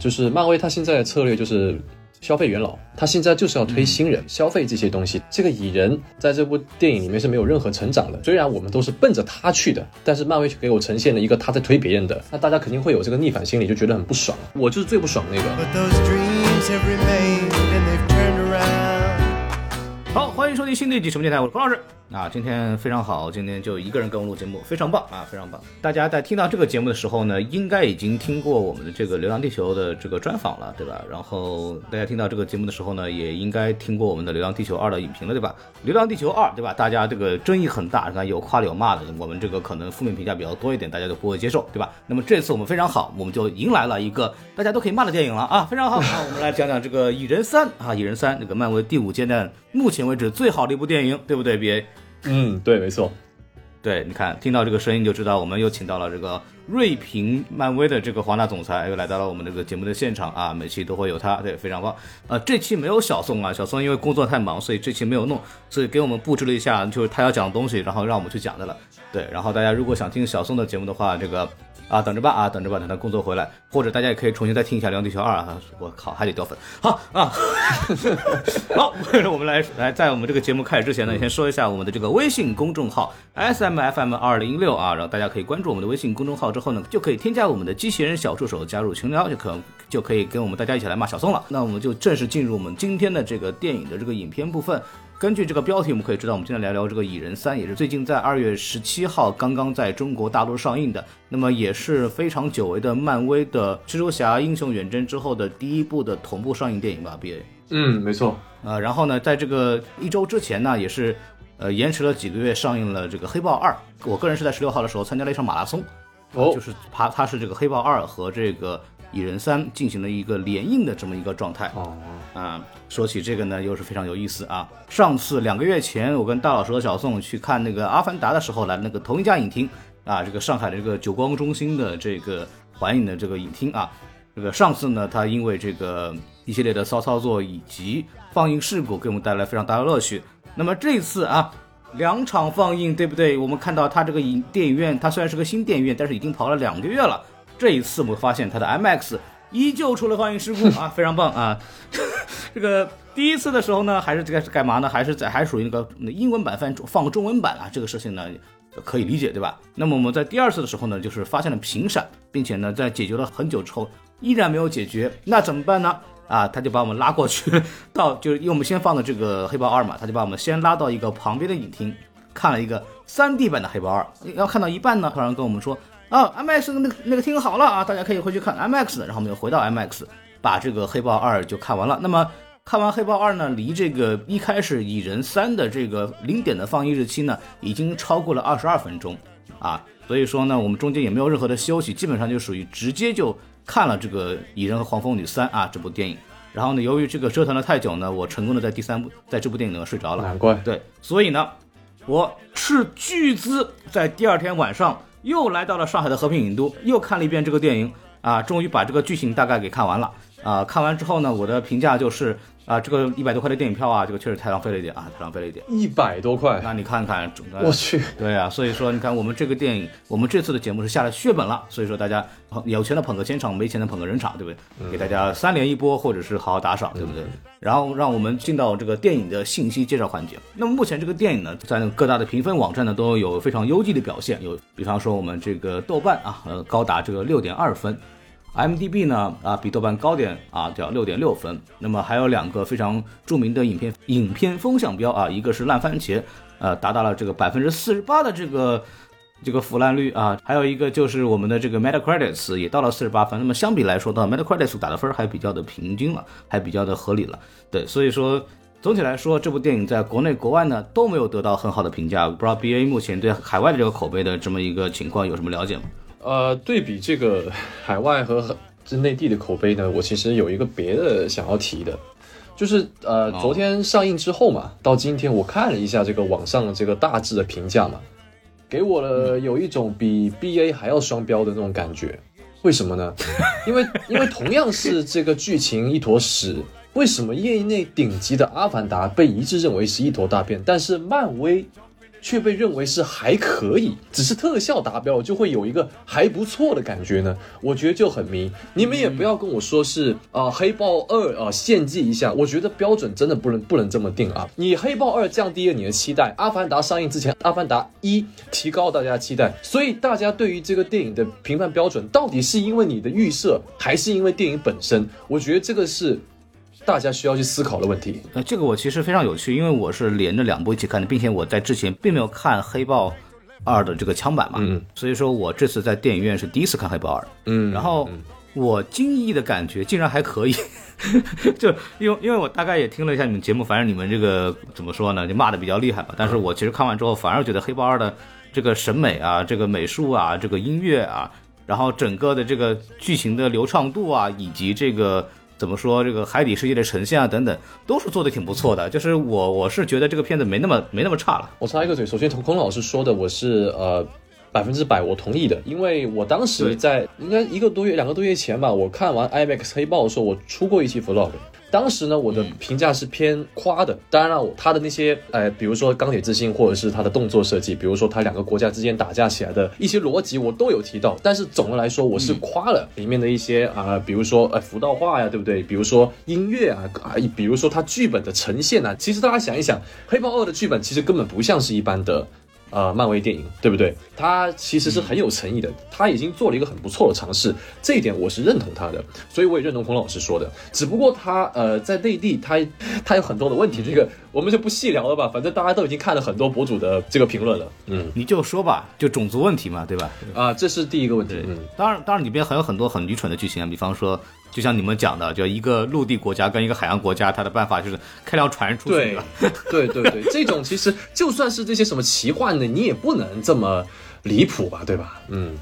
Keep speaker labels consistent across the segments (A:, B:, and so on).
A: 就是漫威它现在的策略就是消费元老，它现在就是要推新人、消费这些东西。这个蚁人在这部电影里面是没有任何成长的，虽然我们都是奔着他去的，但是漫威却给我呈现了一个他在推别人的，那大家肯定会有这个逆反心理，就觉得很不爽。我就是最不爽那个。
B: But those dreams have
C: 最，新的一集什么电台，我是孔老师啊。今天非常好，今天就一个人跟我录节目，非常棒啊，非常棒。大家在听到这个节目的时候呢，应该已经听过我们的这个《流浪地球》的这个专访了，对吧？然后大家听到这个节目的时候呢，也应该听过我们的《流浪地球二》的影评了，对吧？《流浪地球二》，对吧？大家这个争议很大，你看有夸有骂的，我们这个可能负面评价比较多一点，大家都不会接受，对吧？那么这次我们非常好，我们就迎来了一个大家都可以骂的电影了啊，非常好。那我们来讲讲这个《蚁人三》啊，《蚁人三》这个漫威第五阶段目前为止最好的一部电影，对不对？BA。
A: 嗯，对，没错。
C: 对，你看，听到这个声音就知道，我们又请到了这个瑞平漫威的这个华纳总裁，又来到了我们这个节目的现场啊，每期都会有他，对，非常棒。呃，这期没有小宋啊，小宋因为工作太忙，所以这期没有弄，所以给我们布置了一下，就是他要讲的东西，然后让我们去讲的了。对，然后大家如果想听小宋的节目的话，这个啊，等着吧啊，等着吧，等他工作回来，或者大家也可以重新再听一下《流浪地球二》啊，我靠，还得掉粉。好啊，好，我们来来，在我们这个节目开始之前呢，先说一下我们的这个微信公众号 S M F M 二零六啊，然后大家可以关注我们的微信公众号之后呢，就可以添加我们的机器人小助手加入群聊，就可就可以跟我们大家一起来骂小宋了。那我们就正式进入我们今天的这个电影的这个影片部分。根据这个标题，我们可以知道，我们今天聊聊这个《蚁人三》，也是最近在二月十七号刚刚在中国大陆上映的，那么也是非常久违的漫威的蜘蛛侠英雄远征之后的第一部的同步上映电影吧，BA。
A: 嗯，没错。
C: 呃，然后呢，在这个一周之前呢，也是呃延迟了几个月上映了这个《黑豹二》。我个人是在十六号的时候参加了一场马拉松，
A: 哦
C: 就是它它是这个《黑豹二》和这个《蚁人三》进行了一个联映的这么一个状态。
A: 哦，
C: 啊、说起这个呢，又是非常有意思啊。上次两个月前，我跟大老师和小宋去看那个《阿凡达》的时候，来那个同一家影厅啊，这个上海的这个久光中心的这个环影的这个影厅啊。这个上次呢，它因为这个一系列的骚操作以及放映事故，给我们带来非常大的乐趣。那么这次啊，两场放映，对不对？我们看到它这个影电影院，它虽然是个新电影院，但是已经跑了两个月了。这一次我们发现它的 IMAX 依旧出了放映事故 啊，非常棒啊！这个第一次的时候呢，还是这个是干嘛呢？还是在还属于那个英文版放放中文版啊，这个事情呢可以理解，对吧？那么我们在第二次的时候呢，就是发现了屏闪，并且呢在解决了很久之后依然没有解决，那怎么办呢？啊，他就把我们拉过去 到，就是因为我们先放的这个黑豹二嘛，他就把我们先拉到一个旁边的影厅，看了一个 3D 版的黑豹二，要看到一半呢，突然跟我们说啊，IMAX 那个那个听好了啊，大家可以回去看 IMAX 的，然后我们又回到 IMAX，把这个黑豹二就看完了。那么看完黑豹二呢，离这个一开始蚁人三的这个零点的放映日期呢，已经超过了二十二分钟啊，所以说呢，我们中间也没有任何的休息，基本上就属于直接就看了这个《蚁人和黄蜂女三》啊这部电影。然后呢，由于这个折腾了太久呢，我成功的在第三部，在这部电影呢睡着了。
A: 难怪。
C: 对，所以呢，我斥巨资在第二天晚上又来到了上海的和平影都，又看了一遍这个电影啊，终于把这个剧情大概给看完了啊。看完之后呢，我的评价就是啊，这个一百多块的电影票啊，这个确实太浪费了一点啊，太浪费了一点。
A: 一百多块，
C: 那你看看，呃
A: 我去，
C: 对啊，所以说你看我们这个电影，我们这次的节目是下了血本了，所以说大家有钱的捧个千场，没钱的捧个人场，对不对？给大家三连一波，或者是好好打赏，对不对？然后让我们进到这个电影的信息介绍环节。那么目前这个电影呢，在各大的评分网站呢都有非常优异的表现，有比方说我们这个豆瓣啊，呃高达这个六点二分。MDB 呢啊比豆瓣高点啊，叫六点六分。那么还有两个非常著名的影片影片风向标啊，一个是烂番茄，呃达到了这个百分之四十八的这个这个腐烂率啊，还有一个就是我们的这个 Metacritic 也到了四十八分。那么相比来说呢，Metacritic 打的分还比较的平均了，还比较的合理了。对，所以说总体来说，这部电影在国内国外呢都没有得到很好的评价。不知道 BA 目前对海外的这个口碑的这么一个情况有什么了解吗？
A: 呃，对比这个 海外和这内地的口碑呢，我其实有一个别的想要提的，就是呃，
C: 哦
A: 昨天上映之后嘛，到今天我看了一下这个网上的这个大致的评价嘛，给我了有一种比 BA 还要双标的那种感觉。为什么呢？因为 因为同样是这个剧情一坨屎，为什么业内顶级的《阿凡达》被一致认为是一坨大便，但是漫威却被认为是还可以，只是特效达标，就会有一个还不错的感觉呢？我觉得就很迷。你们也不要跟我说是啊、黑豹二啊、献祭一下，我觉得标准真的不能不能这么定啊！你黑豹二降低了你的期待，阿凡达上映之前，阿凡达一提高大家的期待，所以大家对于这个电影的评判标准，到底是因为你的预设，还是因为电影本身？我觉得这个是大家需要去思考的问题。
C: 呃，这个我其实非常有趣，因为我是连着两部一起看的，并且我在之前并没有看《黑豹二》的这个枪版嘛，
A: 嗯
C: 所以说我这次在电影院是第一次看《黑豹二》，
A: 嗯
C: 然后我惊异的感觉竟然还可以，就因为因为我大概也听了一下你们节目，反正你们这个怎么说呢，就骂的比较厉害吧，但是我其实看完之后反而觉得《黑豹二》的这个审美啊，这个美术啊，这个音乐啊，然后整个的这个剧情的流畅度啊，以及这个。怎么说？这个海底世界的呈现啊，等等，都是做的挺不错的。就是我，我是觉得这个片子没那么没那么差了。
A: 我插一个嘴，首先从孔老师说的，我是呃百分之百我同意的，因为我当时在应该一个多月、两个多月前吧，我看完 IMAX 黑豹的时候，我出过一期 vlog。当时呢，我的评价是偏夸的。当然了，他的那些，呃，比如说钢铁之心，或者是他的动作设计，比如说他两个国家之间打架起来的一些逻辑，我都有提到。但是总的来说，我是夸了里面的一些啊、比如说呃福道化呀，对不对？比如说音乐啊啊，比如说他剧本的呈现啊。其实大家想一想，《黑豹二》的剧本其实根本不像是一般的。呃，漫威电影对不对？他其实是很有诚意的，他已经做了一个很不错的尝试，这一点我是认同他的，所以我也认同孔老师说的。只不过他呃在内地他 他有很多的问题，这个我们就不细聊了吧，反正大家都已经看了很多博主的这个评论了。嗯
C: 你就说吧，就种族问题嘛，对吧？
A: 啊，这是第一个问题。嗯，
C: 当然，当然里边还有很多很愚蠢的剧情啊，比方说，就像你们讲的，就一个陆地国家跟一个海洋国家，它的办法就是开条船出去
A: 对。对对对，这种其实就算是这些什么奇幻的，你也不能这么离谱吧，对吧？嗯。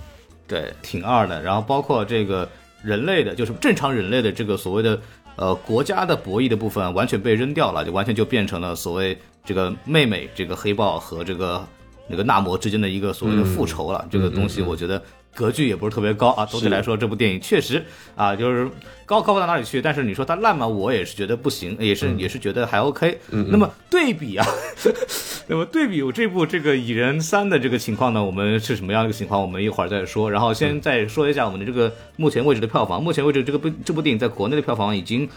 C: 对，挺二的。然后包括这个人类的，就是正常人类的这个所谓的呃国家的博弈的部分，完全被扔掉了，就完全就变成了所谓这个妹妹这个黑豹和这个那个纳摩之间的一个所谓的复仇了。这个东西我觉得。格局也不是特别高啊，总体来说，这部电影确实啊，就是高高不到哪里去。但是你说它烂嘛？我也是觉得不行，也是、也是觉得还 OK。那么对比啊，那么对比我这部这个《蚁人三》的这个情况呢，我们是什么样的一个情况？我们一会儿再说。然后先再说一下我们的这个目前为止的票房。目前为止，这个部这部电影在国内的票房已经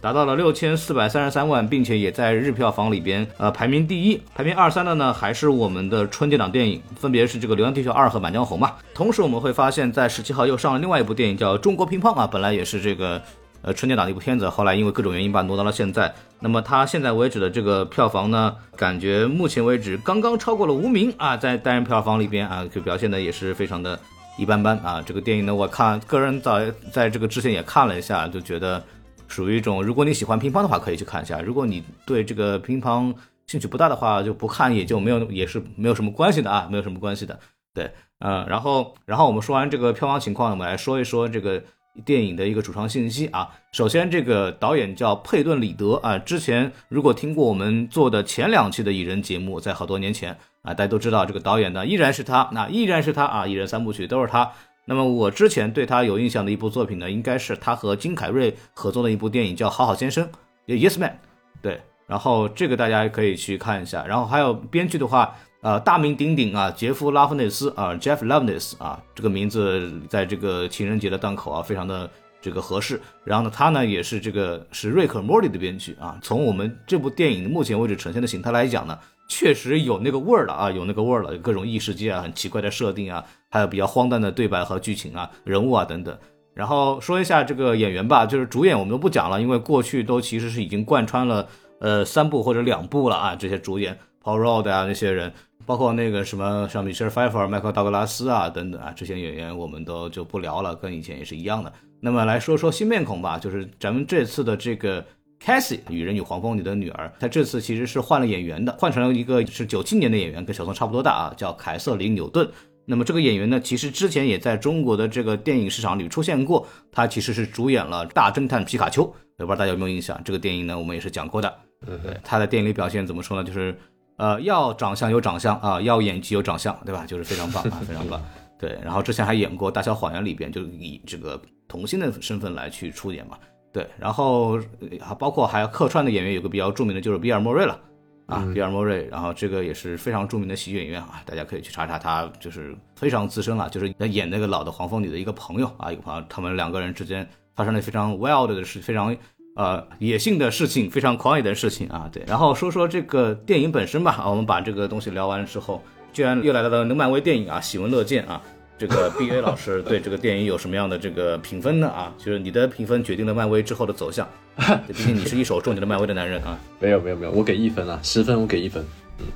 C: 达到了六千四百三十三万，并且也在日票房里边呃排名第一。排名二三的呢还是我们的春节档电影，分别是这个《流浪地球二》和《满江红》嘛。同时我们会发现，在十七号又上了另外一部电影叫《中国乒乓》啊，本来也是这个。呃，春节档的一部片子，后来因为各种原因把挪到了现在。那么它现在为止的这个票房呢，感觉目前为止刚刚超过了《无名》啊，在单人票房里边啊，就表现的也是非常的一般般啊。这个电影呢，我看个人在在这个之前也看了一下，就觉得属于一种，如果你喜欢乒乓的话，可以去看一下；如果你对这个乒乓兴趣不大的话，就不看也就没有，也是没有什么关系的啊，没有什么关系的。对，呃，然后然后我们说完这个票房情况，我们来说一说这个。电影的一个主创信息啊，首先这个导演叫佩顿·里德啊，之前如果听过我们做的前两期的蚁人节目，在好多年前啊，大家都知道这个导演呢依然是他，那依然是他啊，蚁人三部曲都是他。那么我之前对他有印象的一部作品呢，应该是他和金凯瑞合作的一部电影叫《好好先生》，Yes Man，对，然后这个大家可以去看一下。然后还有编剧的话。呃，大名鼎鼎啊，杰夫·拉夫内斯啊，Jeff Loveness 啊，这个名字在这个情人节的档口啊，非常的这个合适。然后呢，他呢也是这个是瑞克·莫蒂的编剧啊。从我们这部电影目前为止呈现的形态来讲呢，确实有那个味儿了啊，有那个味儿了，各种异世界啊，很奇怪的设定啊，还有比较荒诞的对白和剧情啊，人物啊等等。然后说一下这个演员吧，就是主演我们都不讲了，因为过去都其实是已经贯穿了呃三部或者两部了啊，这些主演 Paul Rudd 啊那些人。包括那个什么像米歇尔·菲弗尔、麦克道格拉斯啊等等啊，这些演员我们都就不聊了，跟以前也是一样的。那么来说说新面孔吧，就是咱们这次的这个 Cassie《与人与黄蜂》里的女儿，她这次其实是换了演员的，换成了一个是九七年的演员，跟小宋差不多大啊，叫凯瑟琳·纽顿。那么这个演员呢，其实之前也在中国的这个电影市场里出现过，他其实是主演了《大侦探皮卡丘》，我不知道大家有没有印象？这个电影呢，我们也是讲过的。对，他在电影里表现怎么说呢？就是。呃，要长相有长相啊，要演技有长相，对吧？就是非常棒啊，非常棒。对，然后之前还演过《大小谎言》里边，就以这个童星的身份来去出演嘛。对，然后还包括还有客串的演员，有个比较著名的就是比尔·莫瑞了。啊，比尔莫瑞，然后这个也是非常著名的喜剧演员啊，大家可以去查查，他就是非常资深了，就是演那个老的黄蜂女的一个朋友啊，一个朋友，他们两个人之间发生了非常 wild 的事，非常呃野性的事情，非常狂野的事情啊，对，然后说说这个电影本身吧，啊，我们把这个东西聊完之后，居然又来到了能漫威电影啊，喜闻乐见啊。这个 B A 老师对这个电影有什么样的这个评分呢？啊，就是你的评分决定了漫威之后的走向。毕竟你是一手种植了漫威的男人啊。
A: 没有没有没有，我给一分啊，十分我给一分。嗯，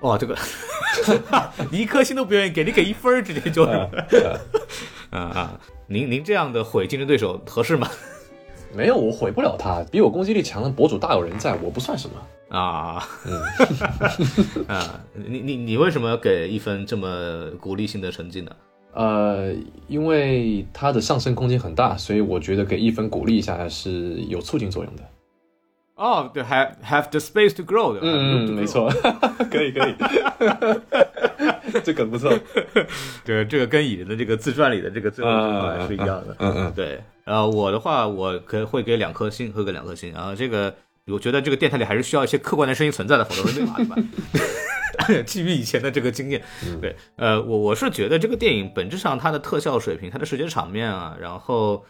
C: 哇，这个你 一颗星都不愿意给，你给一分直接就。啊啊，您您这样的毁竞争对手合适吗？
A: 没有，我毁不了他，比我攻击力强的博主大有人在，我不算什么。
C: 啊，嗯啊，你你你为什么给一分这么鼓励性的成绩呢？
A: 呃，因为它的上升空间很大，所以我觉得给一分鼓励一下是有促进作用的。
C: 哦，对，have have the space to grow？
A: 嗯，没错，可 以可以，这梗不错。
C: 对，这个跟蚁人的这个自传里的这个最后一句话是一样的。
A: 嗯嗯，
C: 对。然后我的话，我可会给两颗星，会给两颗星。然后这个。我觉得这个电台里还是需要一些客观的声音存在的，否则会对吧？对吧？基于以前的这个经验，对，呃，我我是觉得这个电影本质上它的特效水平、它的视觉场面啊，然后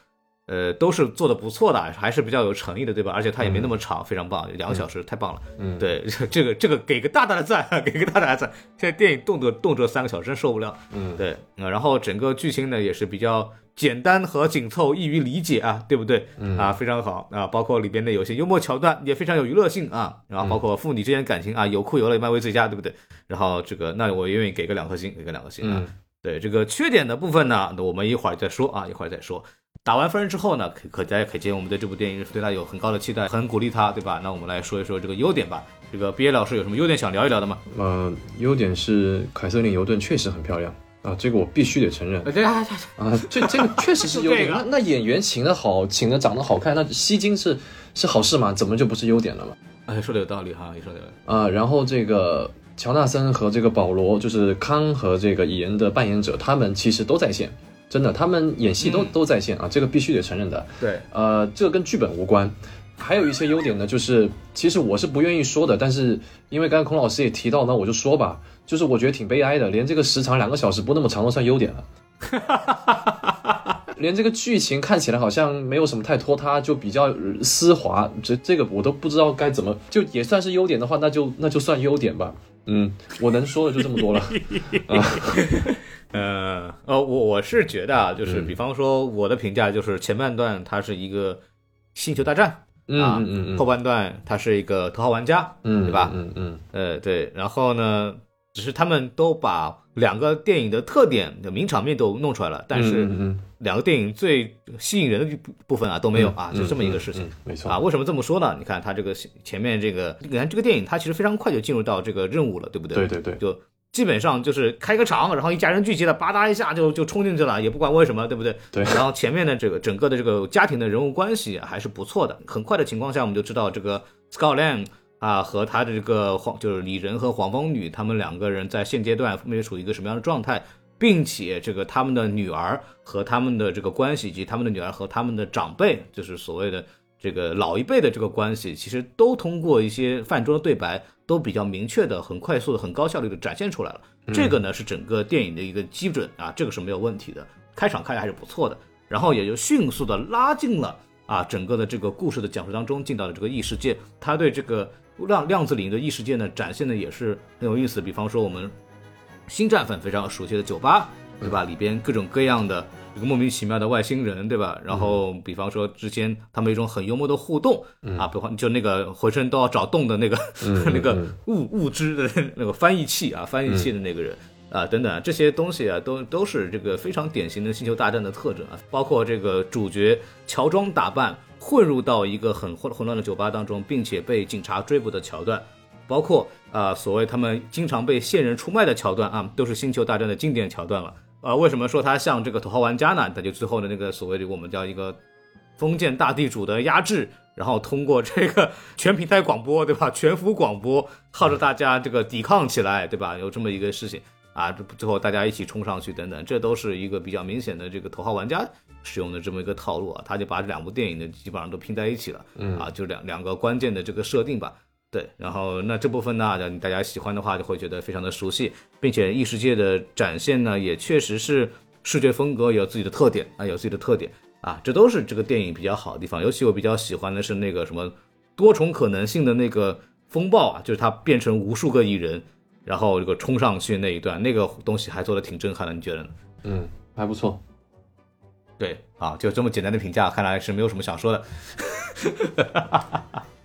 C: 呃都是做的不错的，还是比较有诚意的，对吧？而且它也没那么长，非常棒，两个小时太棒了。嗯，对，这个这个给个大大的赞，给个大大的赞。现在电影动辄动辄三个小时，真受不了。嗯，对，然后整个剧情呢也是比较。简单和紧凑，易于理解啊，对不对？啊，非常好啊，包括里边的有些幽默桥段也非常有娱乐性啊，然后包括父女之间感情啊，有哭有泪，漫威最佳，对不对？然后这个，那我愿意给个两颗星，给个两颗星啊。对这个缺点的部分呢，那我们一会儿再说啊，一会儿再说。打完分之后呢，可可大家可见我们对这部电影对他有很高的期待，很鼓励他，对吧？那我们来说一说这个优点吧。这个毕业老师有什么优点想聊一聊的吗？
A: 呃，优点是凯瑟琳尤顿确实很漂亮。啊，这个我必须得承认。啊，这这个确实是优点。那那演员请的好，请的长得好看，那吸睛是是好事吗？怎么就不是优点了嘛？
C: 哎，说的有道理哈，你说的。
A: 啊，然后这个乔纳森和这个保罗，就是康和这个蚁人的扮演者，他们其实都在线，真的，他们演戏都都在线啊，这个必须得承认的。
C: 对，
A: 呃，这个跟剧本无关。还有一些优点呢，就是其实我是不愿意说的，但是因为刚才孔老师也提到，那我就说吧。就是我觉得挺悲哀的，连这个时长两个小时不那么长都算优点了，连这个剧情看起来好像没有什么太拖沓，就比较丝滑，这这个我都不知道该怎么，就也算是优点的话，那就那就算优点吧。嗯，我能说的就这么多了。
C: 呃呃，我我是觉得啊，就是比方说我的评价就是前半段它是一个星球大战
A: 啊，嗯嗯嗯，
C: 后半段它是一个头号玩家，
A: 嗯，
C: 对吧？
A: 嗯嗯，
C: 呃对，然后呢？只是他们都把两个电影的特点的名场面都弄出来了，但是两个电影最吸引人的部分啊都没有啊，就这么一个事情，
A: 没错
C: 啊。为什么这么说呢？你看他这个前面这个，你看这个电影，它其实非常快就进入到这个任务了，对不对？
A: 对对对，
C: 就基本上就是开个场，然后一家人聚集了，吧嗒一下就就冲进去了，也不管为什么，对不对？
A: 对。
C: 然后前面的这个整个的这个家庭的人物关系还是不错的，很快的情况下，我们就知道这个 Scotland。啊，和他的这个黄就是李仁和黄蜂女，他们两个人在现阶段分别处于一个什么样的状态，并且这个他们的女儿和他们的这个关系，以及他们的女儿和他们的长辈，就是所谓的这个老一辈的这个关系，其实都通过一些饭桌的对白，都比较明确的、很快速的、很高效率的展现出来了。这个呢是整个电影的一个基准啊，这个是没有问题的。开场看的还是不错的，然后也就迅速的拉近了啊整个的这个故事的讲述当中，进到了这个异世界，他对这个。量量子领域的异世界呢，展现的也是很有意思。比方说，我们星战粉非常熟悉的酒吧，对吧？里边各种各样的一个莫名其妙的外星人，对吧？然后，比方说之间他们一种很幽默的互动啊，比方就那个浑身都要找洞的那个 那个物物质的那个翻译器啊，翻译器的那个人啊，等等这些东西啊，都都是这个非常典型的星球大战的特征啊。包括这个主角乔装打扮。混入到一个很混混乱的酒吧当中，并且被警察追捕的桥段，包括啊所谓他们经常被线人出卖的桥段啊，都是星球大战的经典桥段了。呃，为什么说他像这个头号玩家呢？他就最后的那个所谓的我们叫一个封建大地主的压制，然后通过这个全平台广播，对吧？全服广播，号召大家这个抵抗起来，对吧？有这么一个事情。啊，最后大家一起冲上去等等，这都是一个比较明显的这个头号玩家使用的这么一个套路啊，他就把这两部电影呢基本上都拼在一起了，啊，就两两个关键的这个设定吧。对，然后那这部分呢，大家喜欢的话就会觉得非常的熟悉，并且异世界的展现呢，也确实是视觉风格有自己的特点啊，有自己的特点啊，这都是这个电影比较好的地方。尤其我比较喜欢的是那个什么多重可能性的那个风暴啊，就是它变成无数个蚁人，然后这个冲上去那一段，那个东西还做的挺震撼的，你觉得呢？
A: 嗯，还不错。
C: 对啊，就这么简单的评价，看来是没有什么想说的。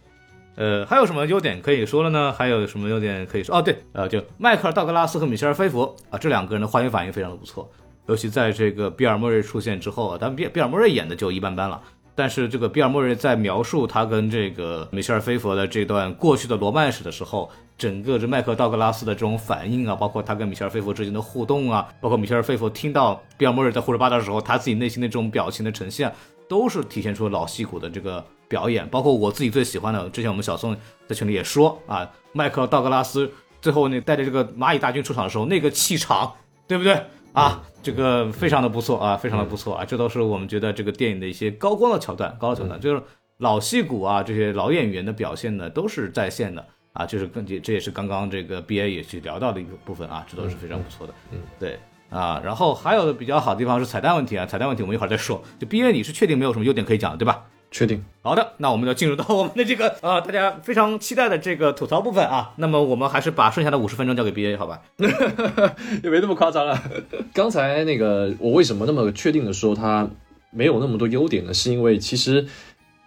C: 呃，还有什么优点可以说了呢？还有什么优点可以说？哦，对，呃，就迈克尔·道格拉斯和米歇尔·菲佛啊，这两个人的化学反应非常的不错。尤其在这个比尔·莫瑞出现之后啊，但比比尔·莫瑞演的就一般般了。但是这个比尔·莫瑞在描述他跟这个米歇尔·菲佛的这段过去的罗曼史的时候，整个这迈克尔·道格拉斯的这种反应啊，包括他跟米歇尔·菲佛之间的互动啊，包括米歇尔·菲佛听到比尔·莫瑞在胡说八道的时候，他自己内心的这种表情的呈现，都是体现出老戏骨的这个。表演包括我自己最喜欢的，之前我们小宋在群里也说啊，迈克尔道格拉斯最后那带着这个蚂蚁大军出场的时候，那个气场，对不对啊？这个非常的不错啊，非常的不错啊，这都是我们觉得这个电影的一些高光的桥段，高桥段就是老戏骨啊，这些老演员的表现呢都是在线的啊，就是更这也是刚刚这个 B A 也去聊到的一个部分啊，这都是非常不错的，
A: 嗯，
C: 对啊，然后还有的比较好的地方是彩蛋问题啊，彩蛋问题我们一会儿再说，就 B A 你是确定没有什么优点可以讲的对吧？
A: 确定，
C: 好的，那我们就进入到我们的这个 呃，大家非常期待的这个吐槽部分啊。那么我们还是把剩下的五十分钟交给 B A 好吧？
A: 也没那么夸张了。刚才那个我为什么那么确定的说他没有那么多优点呢？是因为其实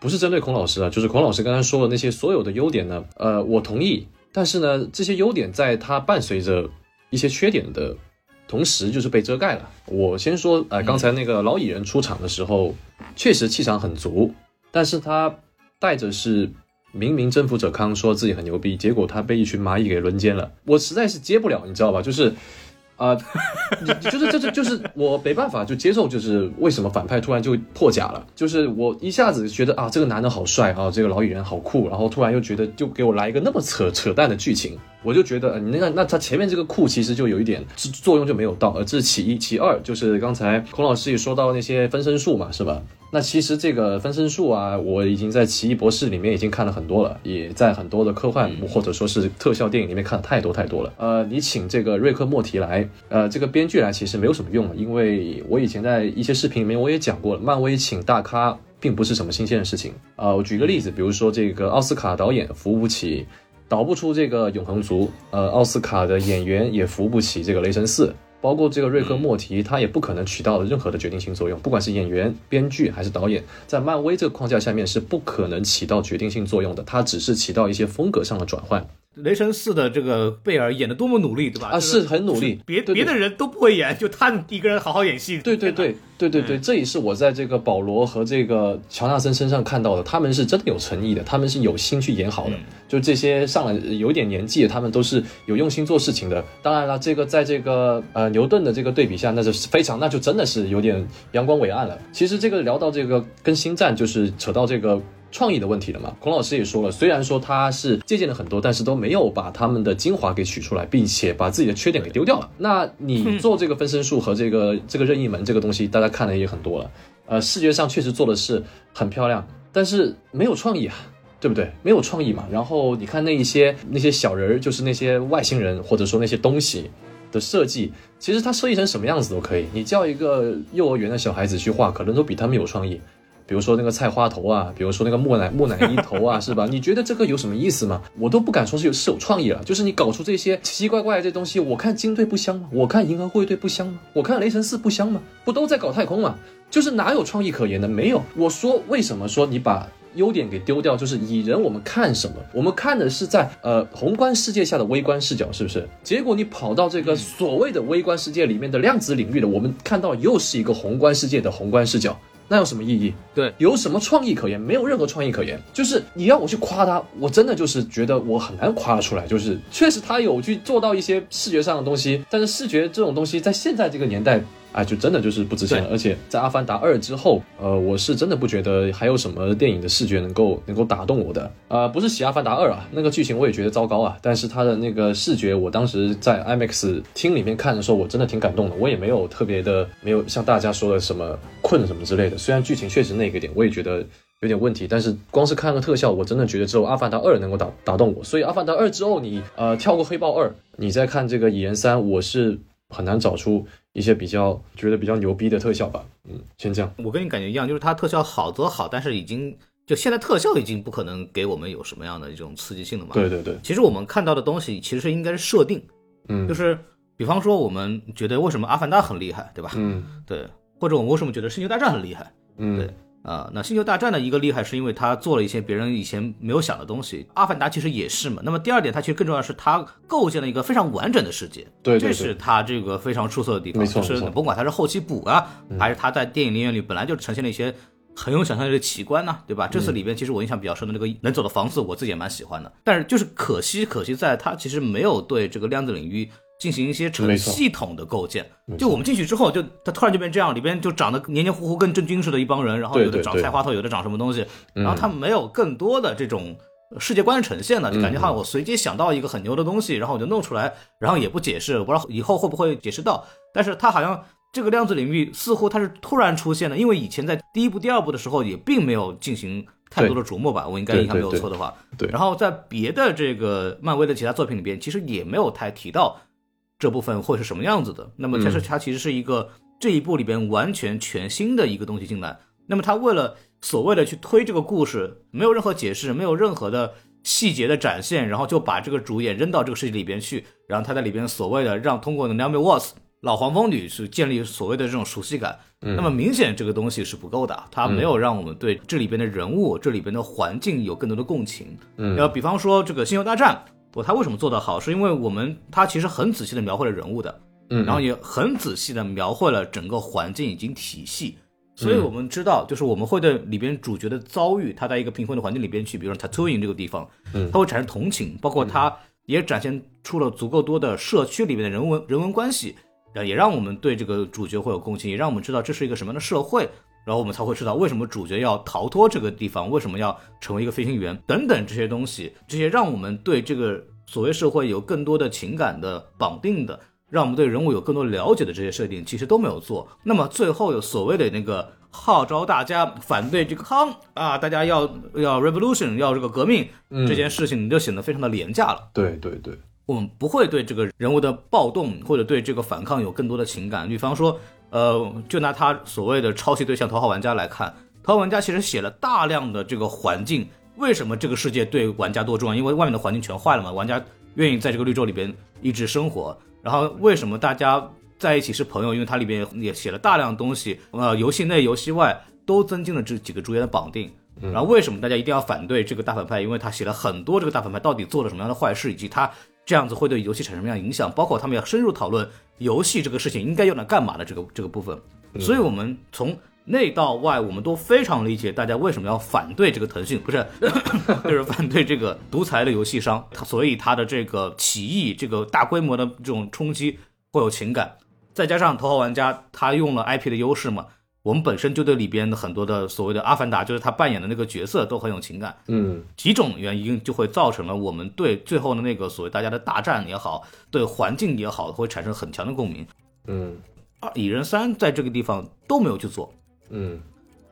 A: 不是针对孔老师啊，就是孔老师刚才说的那些所有的优点呢，呃，我同意。但是呢，这些优点在它伴随着一些缺点的同时，就是被遮盖了。我先说，呃，刚才那个老蚁人出场的时候，确实气场很足。但是他带着是明明征服者康说自己很牛逼，结果他被一群蚂蚁给轮奸了，我实在是接不了，你知道吧？就是，啊，就是就是就是我没办法就接受，就是为什么反派突然就破甲了？就是我一下子觉得啊，这个男的好帅啊，这个老蚁人好酷，然后突然又觉得就给我来一个那么扯扯淡的剧情，我就觉得你那个那他前面这个库其实就有一点作用就没有到，呃，这是其一，其二就是刚才孔老师也说到那些分身术嘛，是吧？那其实这个分身术啊，我已经在奇异博士里面已经看了很多了，也在很多的科幻或者说是特效电影里面看了太多太多了。呃，你请这个瑞克莫提来，呃，这个编剧来其实没有什么用，因为我以前在一些视频里面我也讲过了，漫威请大咖并不是什么新鲜的事情。啊，我举个例子，比如说这个奥斯卡导演扶不起，导不出这个永恒族，呃，奥斯卡的演员也扶不起这个雷神四。包括这个瑞克莫提，他也不可能起到任何的决定性作用，不管是演员、编剧还是导演，在漫威这个框架下面是不可能起到决定性作用的，他只是起到一些风格上的转换。
C: 雷神四的这个贝尔演的多么努力，对吧？
A: 啊，是很努力，
C: 别别的人都不会演，就他一个人好好演戏。
A: 对对对对对对，这也是我在这个保罗和这个乔纳森身上看到的，他们是真的有诚意的，他们是有心去演好的。就这些上了有点年纪，他们都是有用心做事情的。当然了，这个在这个呃牛顿的这个对比下，那就是非常，那就真的是有点阳光伟岸了。其实这个聊到这个跟星战，就是扯到这个。创意的问题了嘛？孔老师也说了，虽然说他是借鉴了很多，但是都没有把他们的精华给取出来，并且把自己的缺点给丢掉了。那你做这个分身术和这个 这个任意门这个东西，大家看的也很多了。呃，视觉上确实做的是很漂亮，但是没有创意啊，对不对？没有创意嘛。然后你看那一些那些小人儿，就是那些外星人或者说那些东西的设计，其实它设计成什么样子都可以。你叫一个幼儿园的小孩子去画，可能都比他们有创意。比如说那个菜花头啊，比如说那个木乃木乃伊头啊，是吧？你觉得这个有什么意思吗？我都不敢说是有是有创意了，就是你搞出这些奇奇怪怪的这东西，我看金队不香吗？我看银河护卫队不香吗？我看雷神四不香吗？不都在搞太空吗？就是哪有创意可言的？没有。我说为什么说你把优点给丢掉？就是蚁人我们看什么？我们看的是在呃宏观世界下的微观视角，是不是？结果你跑到这个所谓的微观世界里面的量子领域的，我们看到又是一个宏观世界的宏观视角。那有什么意义？
C: 对，
A: 有什么创意可言？没有任何创意可言。就是你要我去夸他，我真的就是觉得我很难夸得出来。就是确实他有去做到一些视觉上的东西，但是视觉这种东西在现在这个年代。哎，就真的就是不值钱了。而且在《阿凡达二》之后，呃，我是真的不觉得还有什么电影的视觉能够能够打动我的。啊，不是洗《阿凡达二》啊，那个剧情我也觉得糟糕啊。但是它的那个视觉，我当时在 IMAX 厅里面看的时候，我真的挺感动的。我也没有特别的，没有像大家说的什么困什么之类的。虽然剧情确实那个点，我也觉得有点问题。但是光是看个特效，我真的觉得只有《阿凡达二》能够打打动我。所以《阿凡达二》之后，你呃跳过《黑豹二》，你再看这个《蚁人三》，我是很难找出一些比较觉得比较牛逼的特效吧。嗯，先这样。
C: 我跟你感觉一样，就是它特效好则好，但是已经就现在特效已经不可能给我们有什么样的一种刺激性了嘛。
A: 对对对，
C: 其实我们看到的东西其实是应该是设定，
A: 嗯，
C: 就是比方说我们觉得为什么阿凡达很厉害，对吧？
A: 嗯
C: 对，或者我们为什么觉得星球大战很厉害？
A: 嗯
C: 对啊、那星球大战的一个厉害是因为它做了一些别人以前没有想的东西，阿凡达其实也是嘛。那么第二点，它其实更重要的是它构建了一个非常完整的世界，
A: 对对
C: 这是它这个非常出色的地方。就是
A: 没错
C: 甭管它是后期补啊，还是它在电影里面里本来就呈现了一些很有想象力的奇观呢、对吧？这次里边其实我印象比较深的那个能走的房子，我自己也蛮喜欢的。但是就是可惜，可惜在它其实没有对这个量子领域进行一些成系统的构建。就我们进去之后，就它突然就变这样，里边就长得黏黏糊糊，跟真菌似的一帮人，然后有的长菜花头，有的长什么东西，
A: 嗯
C: 然后他们没有更多的这种世界观呈现了，就感觉好像我随机想到一个很牛的东西，然后我就弄出来，然后也不解释，我不知道以后会不会解释到，但是它好像。这个量子领域似乎它是突然出现的，因为以前在第一部、第二部的时候也并没有进行太多的琢磨吧，我应该印象没有错的话。
A: 对
C: 然后在别的这个漫威的其他作品里边，其实也没有太提到这部分会是什么样子的。那么它是它其实是一个这一部里边完全全新的一个东西进来。那么他为了所谓的去推这个故事，没有任何解释，没有任何的细节的展现，然后就把这个主演扔到这个世界里边去，然后他在里边所谓的让通过 Naomi Watts 老黄蜂女去建立所谓的这种熟悉感。那么明显这个东西是不够的，它没有让我们对这里边的人物、这里边的环境有更多的共情。
A: 嗯
C: 要比方说这个《星球大战》，我他为什么做得好，是因为我们他其实很仔细的描绘了人物的，
A: 嗯，
C: 然后也很仔细的描绘了整个环境以及体系。所以我们知道，就是我们会对里边主角的遭遇，他在一个贫困的环境里边去，比如说 Tatooine 这个地方，
A: 嗯
C: 他会产生同情，包括他也展现出了足够多的社区里面的人文人文关系，呃，也让我们对这个主角会有共情，也让我们知道这是一个什么样的社会，然后我们才会知道为什么主角要逃脱这个地方，为什么要成为一个飞行员等等这些东西，这些让我们对这个所谓社会有更多的情感的绑定的。让我们对人物有更多了解的这些设定，其实都没有做。那么最后有所谓的那个号召大家反对这个康啊，大家要要 revolution，要这个革命、这件事情，就显得非常的廉价了。
A: 对对对，
C: 我们不会对这个人物的暴动或者对这个反抗有更多的情感。比方说，呃，就拿他所谓的抄袭对象《头号玩家》来看，《头号玩家》其实写了大量的这个环境，为什么这个世界对玩家多重要？因为外面的环境全坏了嘛，玩家愿意在这个绿洲里边一直生活。然后为什么大家在一起是朋友？因为它里边也写了大量东西，呃，游戏内、游戏外都增进了这几个主演的绑定。然后为什么大家一定要反对这个大反派？因为他写了很多这个大反派到底做了什么样的坏事，以及他这样子会对游戏产生什么样的影响，包括他们要深入讨论游戏这个事情应该用来干嘛的这个这个部分。所以我们从内到外，我们都非常理解大家为什么要反对这个腾讯，不是，就是反对这个独裁的游戏商，他所以他的这个起义，这个大规模的这种冲击会有情感，再加上头号玩家他用了 IP 的优势嘛，我们本身就对里边的很多的所谓的阿凡达，就是他扮演的那个角色都很有情感，
A: 嗯
C: 几种原因就会造成了我们对最后的那个所谓大家的大战也好，对环境也好，会产生很强的共鸣。
A: 嗯
C: 二蚁人三在这个地方都没有去做，
A: 嗯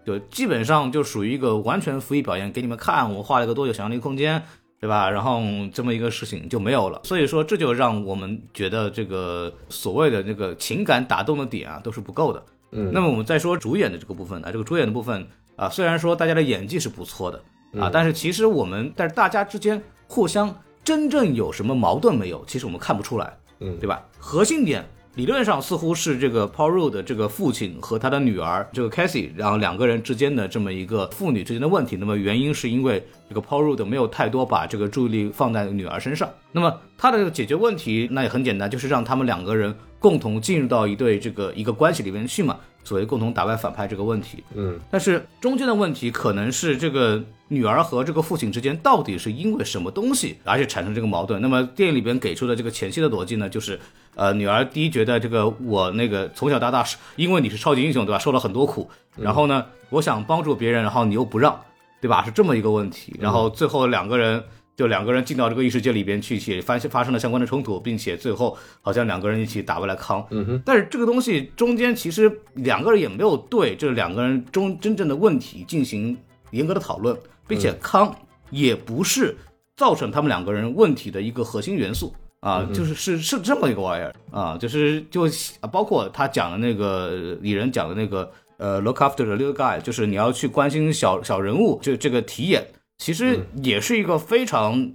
C: 就基本上就属于一个完全浮于表演，给你们看我画了一个多久想象力空间，对吧？然后这么一个事情就没有了。所以说这就让我们觉得这个所谓的那个情感打动的点啊都是不够的。
A: 嗯，
C: 那么我们再说主演的这个部分啊，这个主演的部分啊，虽然说大家的演技是不错的啊，但是其实我们但是大家之间互相真正有什么矛盾没有？其实我们看不出来，
A: 嗯
C: 对吧？核心点理论上似乎是这个 Paul Rudd 的这个父亲和他的女儿这个 Cassie，然后两个人之间的这么一个父女之间的问题。那么原因是因为这个 Paul Rudd 没有太多把这个注意力放在女儿身上。那么他的这个解决问题，那也很简单，就是让他们两个人共同进入到一对这个一个关系里面去嘛，所谓共同打败反派这个问题。
A: 嗯
C: 但是中间的问题可能是这个女儿和这个父亲之间到底是因为什么东西，而且产生这个矛盾。那么电影里边给出的这个前期的逻辑呢，就是呃，女儿第一觉得这个我那个从小到大是因为你是超级英雄对吧，受了很多苦，然后呢，我想帮助别人，然后你又不让，对吧？是这么一个问题。然后最后两个人。就两个人进到这个异世界里边去，且发发生了相关的冲突，并且最后好像两个人一起打败了康。
A: 嗯哼，
C: 但是这个东西中间其实两个人也没有对这两个人中真正的问题进行严格的讨论，并且康也不是造成他们两个人问题的一个核心元素。啊，就是是是这么一个玩意儿啊，就是就啊包括他讲的那个李仁讲的那个呃，look after the little guy，就是你要去关心小小人物，就这个题眼，其实也是一个非常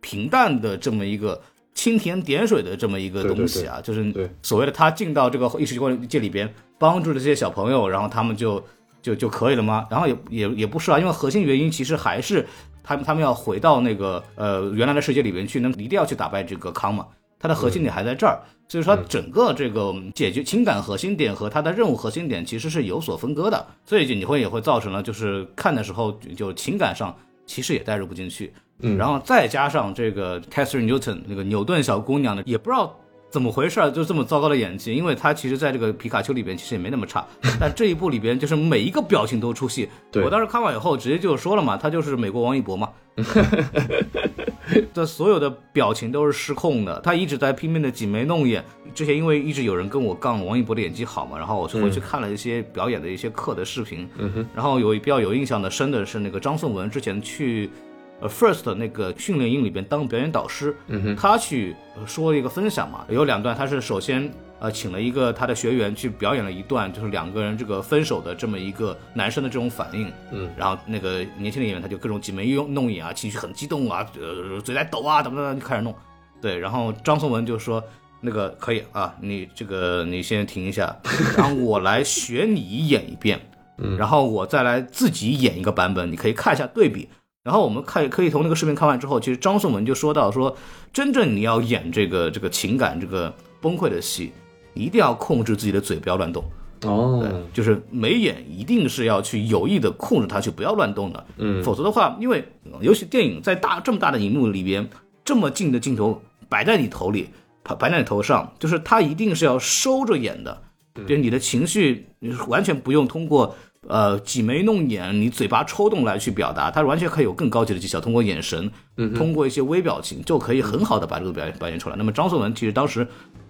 C: 平淡的这么一个。蜻蜓点水的这么一个东西啊，就是
A: 对。
C: 所谓的他进到这个异世界里边，帮助这些小朋友，然后他们就就就可以了吗？然后也也也不是啊，因为核心原因其实还是他们他们要回到那个呃原来的世界里边去，能一定要去打败这个康嘛，它的核心点还在这儿，所以说整个这个解决情感核心点和它的任务核心点其实是有所分割的，所以就你会也会造成了就是看的时候就情感上其实也带入不进去。
A: 嗯
C: 然后再加上这个 Catherine Newton 那个牛顿小姑娘呢，也不知道怎么回事儿，就这么糟糕的演技，因为他其实在这个皮卡丘里边其实也没那么差，但这一部里边就是每一个表情都出戏。
A: 对。
C: 我当时看完以后直接就说了嘛，他就是美国王一博嘛，这所有的表情都是失控的，他一直在拼命的挤眉弄眼。之前因为一直有人跟我杠王一博的演技好嘛，然后我就回去看了一些表演的一些课的视频，
A: 嗯，
C: 然后有比较有印象的深的是那个张颂文之前去呃 First 那个训练营里边当表演导师，
A: 嗯哼，
C: 他去呃说了一个分享嘛，有两段，他是首先呃请了一个他的学员去表演了一段，就是两个人这个分手的这么一个男生的这种反应，
A: 嗯，
C: 然后那个年轻的演员他就各种挤眉弄弄眼啊，情绪很激动啊，呃嘴在抖啊，怎么怎么就开始弄，对，然后张颂文就说。那个可以啊，你这个你先停一下，然后我来学你演一遍，
A: 嗯
C: 然后我再来自己演一个版本，你可以看一下对比。然后我们看可以从那个视频看完之后，其实张颂文就说到说，真正你要演这个这个情感这个崩溃的戏，一定要控制自己的嘴不要乱动，
A: 哦，
C: 就是眉眼一定是要去有意的控制它去不要乱动的，
A: 嗯。
C: 否则的话，因为呃尤其电影在大这么大的荧幕里边，这么近的镜头摆在你头里，摆摆在你头上，就是它一定是要收着演的，就是你的情绪你完全不用通过呃挤眉弄眼，你嘴巴抽动来去表达，他完全可以有更高级的技巧，通过眼神，通过一些微表情，就可以很好的把这个表演表现出来。那么张颂文其实当时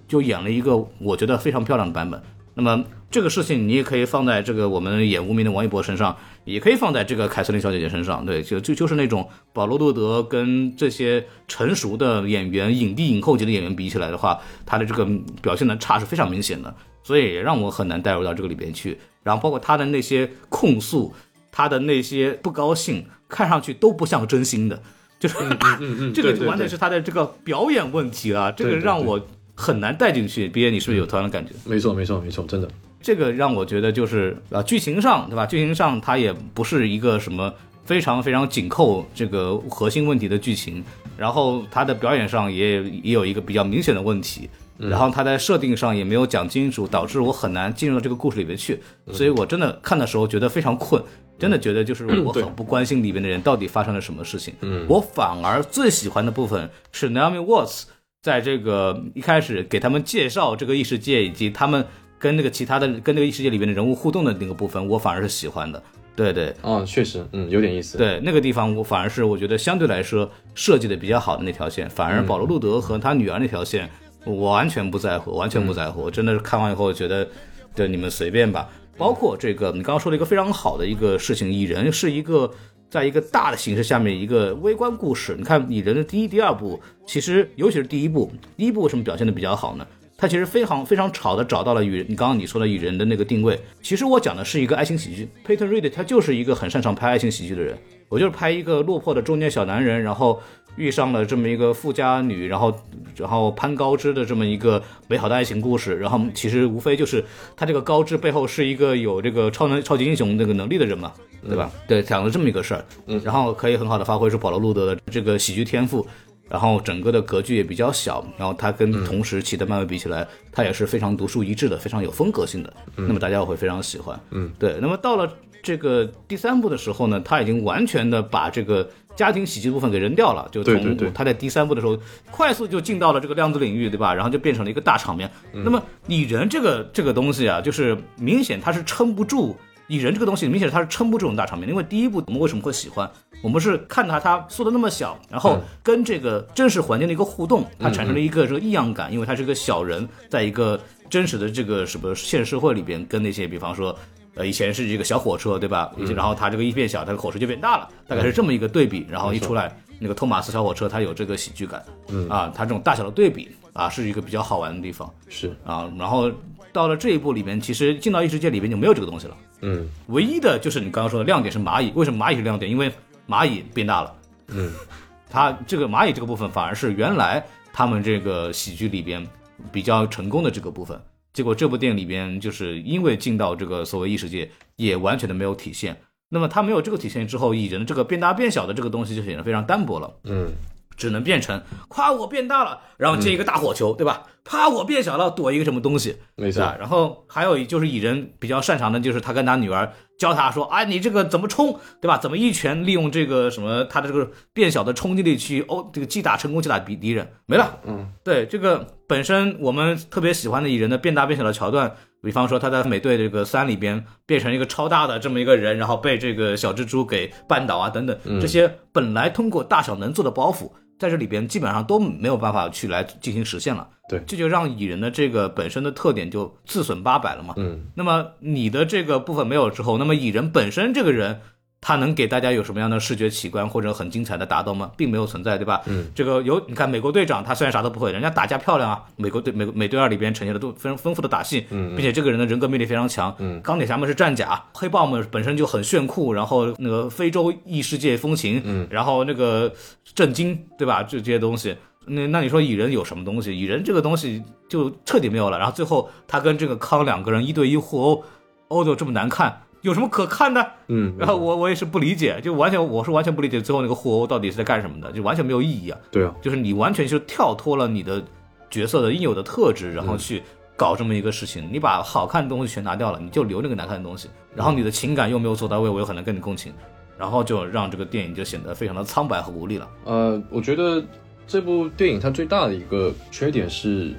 C: 就演了一个我觉得非常漂亮的版本。那么这个事情你也可以放在这个我们演无名的王一博身上，也可以放在这个凯瑟琳小姐姐身上。对，就就就是那种保罗·多德跟这些成熟的演员、影帝、影后级的演员比起来的话，他的这个表现的差是非常明显的，所以也让我很难带入到这个里边去。然后包括他的那些控诉，他的那些不高兴，看上去都不像真心的，就是、
A: 嗯
C: 这个完全是他的这个表演问题啊，这个让我很难带进去。毕业，你是不是有同样的感觉？
A: 没错没错没错，真的，
C: 这个让我觉得就是啊，剧情上对吧？剧情上它也不是一个什么非常非常紧扣这个核心问题的剧情，然后它的表演上也也有一个比较明显的问题，然后它在设定上也没有讲清楚，导致我很难进入到这个故事里面去，所以我真的看的时候觉得非常困。真的觉得就是我很不关心里面的人到底发生了什么事情，
A: 嗯
C: 我反而最喜欢的部分是 Naomi Watts 在这个一开始给他们介绍这个异世界以及他们跟那个其他的跟那个异世界里面的人物互动的那个部分，我反而是喜欢的。对对
A: 啊，确实，嗯，有点意思，，
C: 对，那个地方我反而是我觉得相对来说设计的比较好的那条线，反而保罗·路德和他女儿那条线，我完全不在乎，完全不在乎。我真的是看完以后觉得，对你们随便吧。包括这个你刚刚说了一个非常好的一个事情，蚁人是一个在一个大的形式下面一个微观故事。你看蚁人的第一、第二部，其实尤其是第一部，第一部为什么表现的比较好呢？它其实非常非常巧的找到了与，你刚刚你说的与人的那个定位。其实我讲的是一个爱情喜剧，Peyton Reed 他就是一个很擅长拍爱情喜剧的人。我就是拍一个落魄的中年小男人，然后遇上了这么一个富家女，然后然后攀高枝的这么一个美好的爱情故事。然后其实无非就是他这个高枝背后是一个有这个超能超级英雄那个能力的人嘛，对吧？对，讲了这么一个事儿，然后可以很好的发挥出保罗·路德的这个喜剧天赋。然后整个的格局也比较小，然后它跟同时期的漫威比起来，它也是非常独树一帜的，非常有风格性的。那么大家会非常喜欢。
A: 嗯，
C: 对。那么到了这个第三部的时候呢，他已经完全的把这个家庭喜剧部分给扔掉了，就从他在第三部的时候快速就进到了这个量子领域，对吧？然后就变成了一个大场面。那么蚁人这个这个东西啊，就是明显他是撑不住。蚁人这个东西明显他是撑不住这种大场面，因为第一部我们为什么会喜欢？我们是看到他缩的那么小，然后跟这个真实环境的一个互动，它产生了一个这个异样感，因为它是个小人，在一个真实的这个什么现实社会里边，跟那些比方说呃，以前是这个小火车，对吧？
A: 嗯
C: 然后它这个一变小，它的火车就变大了，大概是这么一个对比。然后一出来，那个托马斯小火车它有这个喜剧感，嗯啊，它这种大小的对比啊，是一个比较好玩的地方
A: 是，
C: 啊。然后到了这一步里面，其实进到异世界里面就没有这个东西了。
A: 嗯
C: 唯一的就是你刚刚说的亮点是蚂蚁，为什么蚂蚁是亮点？因为蚂蚁变大了，
A: 嗯，
C: 它这个蚂蚁这个部分反而是原来他们这个喜剧里边比较成功的这个部分。结果这部电影里边，就是因为进到这个所谓异世界，也完全的没有体现。那么它没有这个体现之后，蚁人的这个变大变小的这个东西就显得非常单薄了。
A: 嗯
C: 只能变成夸我变大了，然后接一个大火球，对吧？啪，我变小了，躲一个什么东西，
A: 没错？
C: 然后还有就是蚁人比较擅长的就是他跟他女儿教他说，啊，你这个怎么冲，对吧？怎么一拳利用这个什么他的这个变小的冲击力去哦，这个击打成功击打敌敌人，没了。
A: 嗯，
C: 对这个本身我们特别喜欢的蚁人的变大变小的桥段，比方说他在美队这个三里边变成一个超大的这么一个人，然后被这个小蜘蛛给绊倒啊等等，这些本来通过大小能做的包袱，在这里边基本上都没有办法去来进行实现了。
A: 对
C: 这就让蚁人的这个本身的特点就自损八百了嘛。
A: 嗯
C: 那么你的这个部分没有之后，那么蚁人本身这个人，他能给大家有什么样的视觉奇观或者很精彩的打斗吗？并没有存在，对吧？
A: 嗯，
C: 这个有你看美国队长，他虽然啥都不会，人家打架漂亮啊。美国队美美队二里边呈现的都非常丰富的打戏，
A: 嗯
C: 并且这个人的人格魅力非常强。
A: 嗯
C: 钢铁侠们是战甲，黑豹们本身就很炫酷，然后那个非洲异世界风情，
A: 嗯，
C: 然后那个震惊，对吧？这这些东西。那那你说蚁人有什么东西？蚁人这个东西就彻底没有了。然后最后他跟这个康两个人一对一互殴，殴的这么难看，有什么可看的？
A: 嗯，
C: 然后我我也是不理解，就完全我是完全不理解最后那个互殴到底是在干什么的，就完全没有意义啊！
A: 对啊，
C: 就是你完全就跳脱了你的角色的应有的特质，然后去搞这么一个事情。你把好看的东西全拿掉了，你就留那个难看的东西，然后你的情感又没有做到位，我又很难跟你共情，然后就让这个电影就显得非常的苍白和无力了。
A: 呃，我觉得这部电影它最大的一个缺点是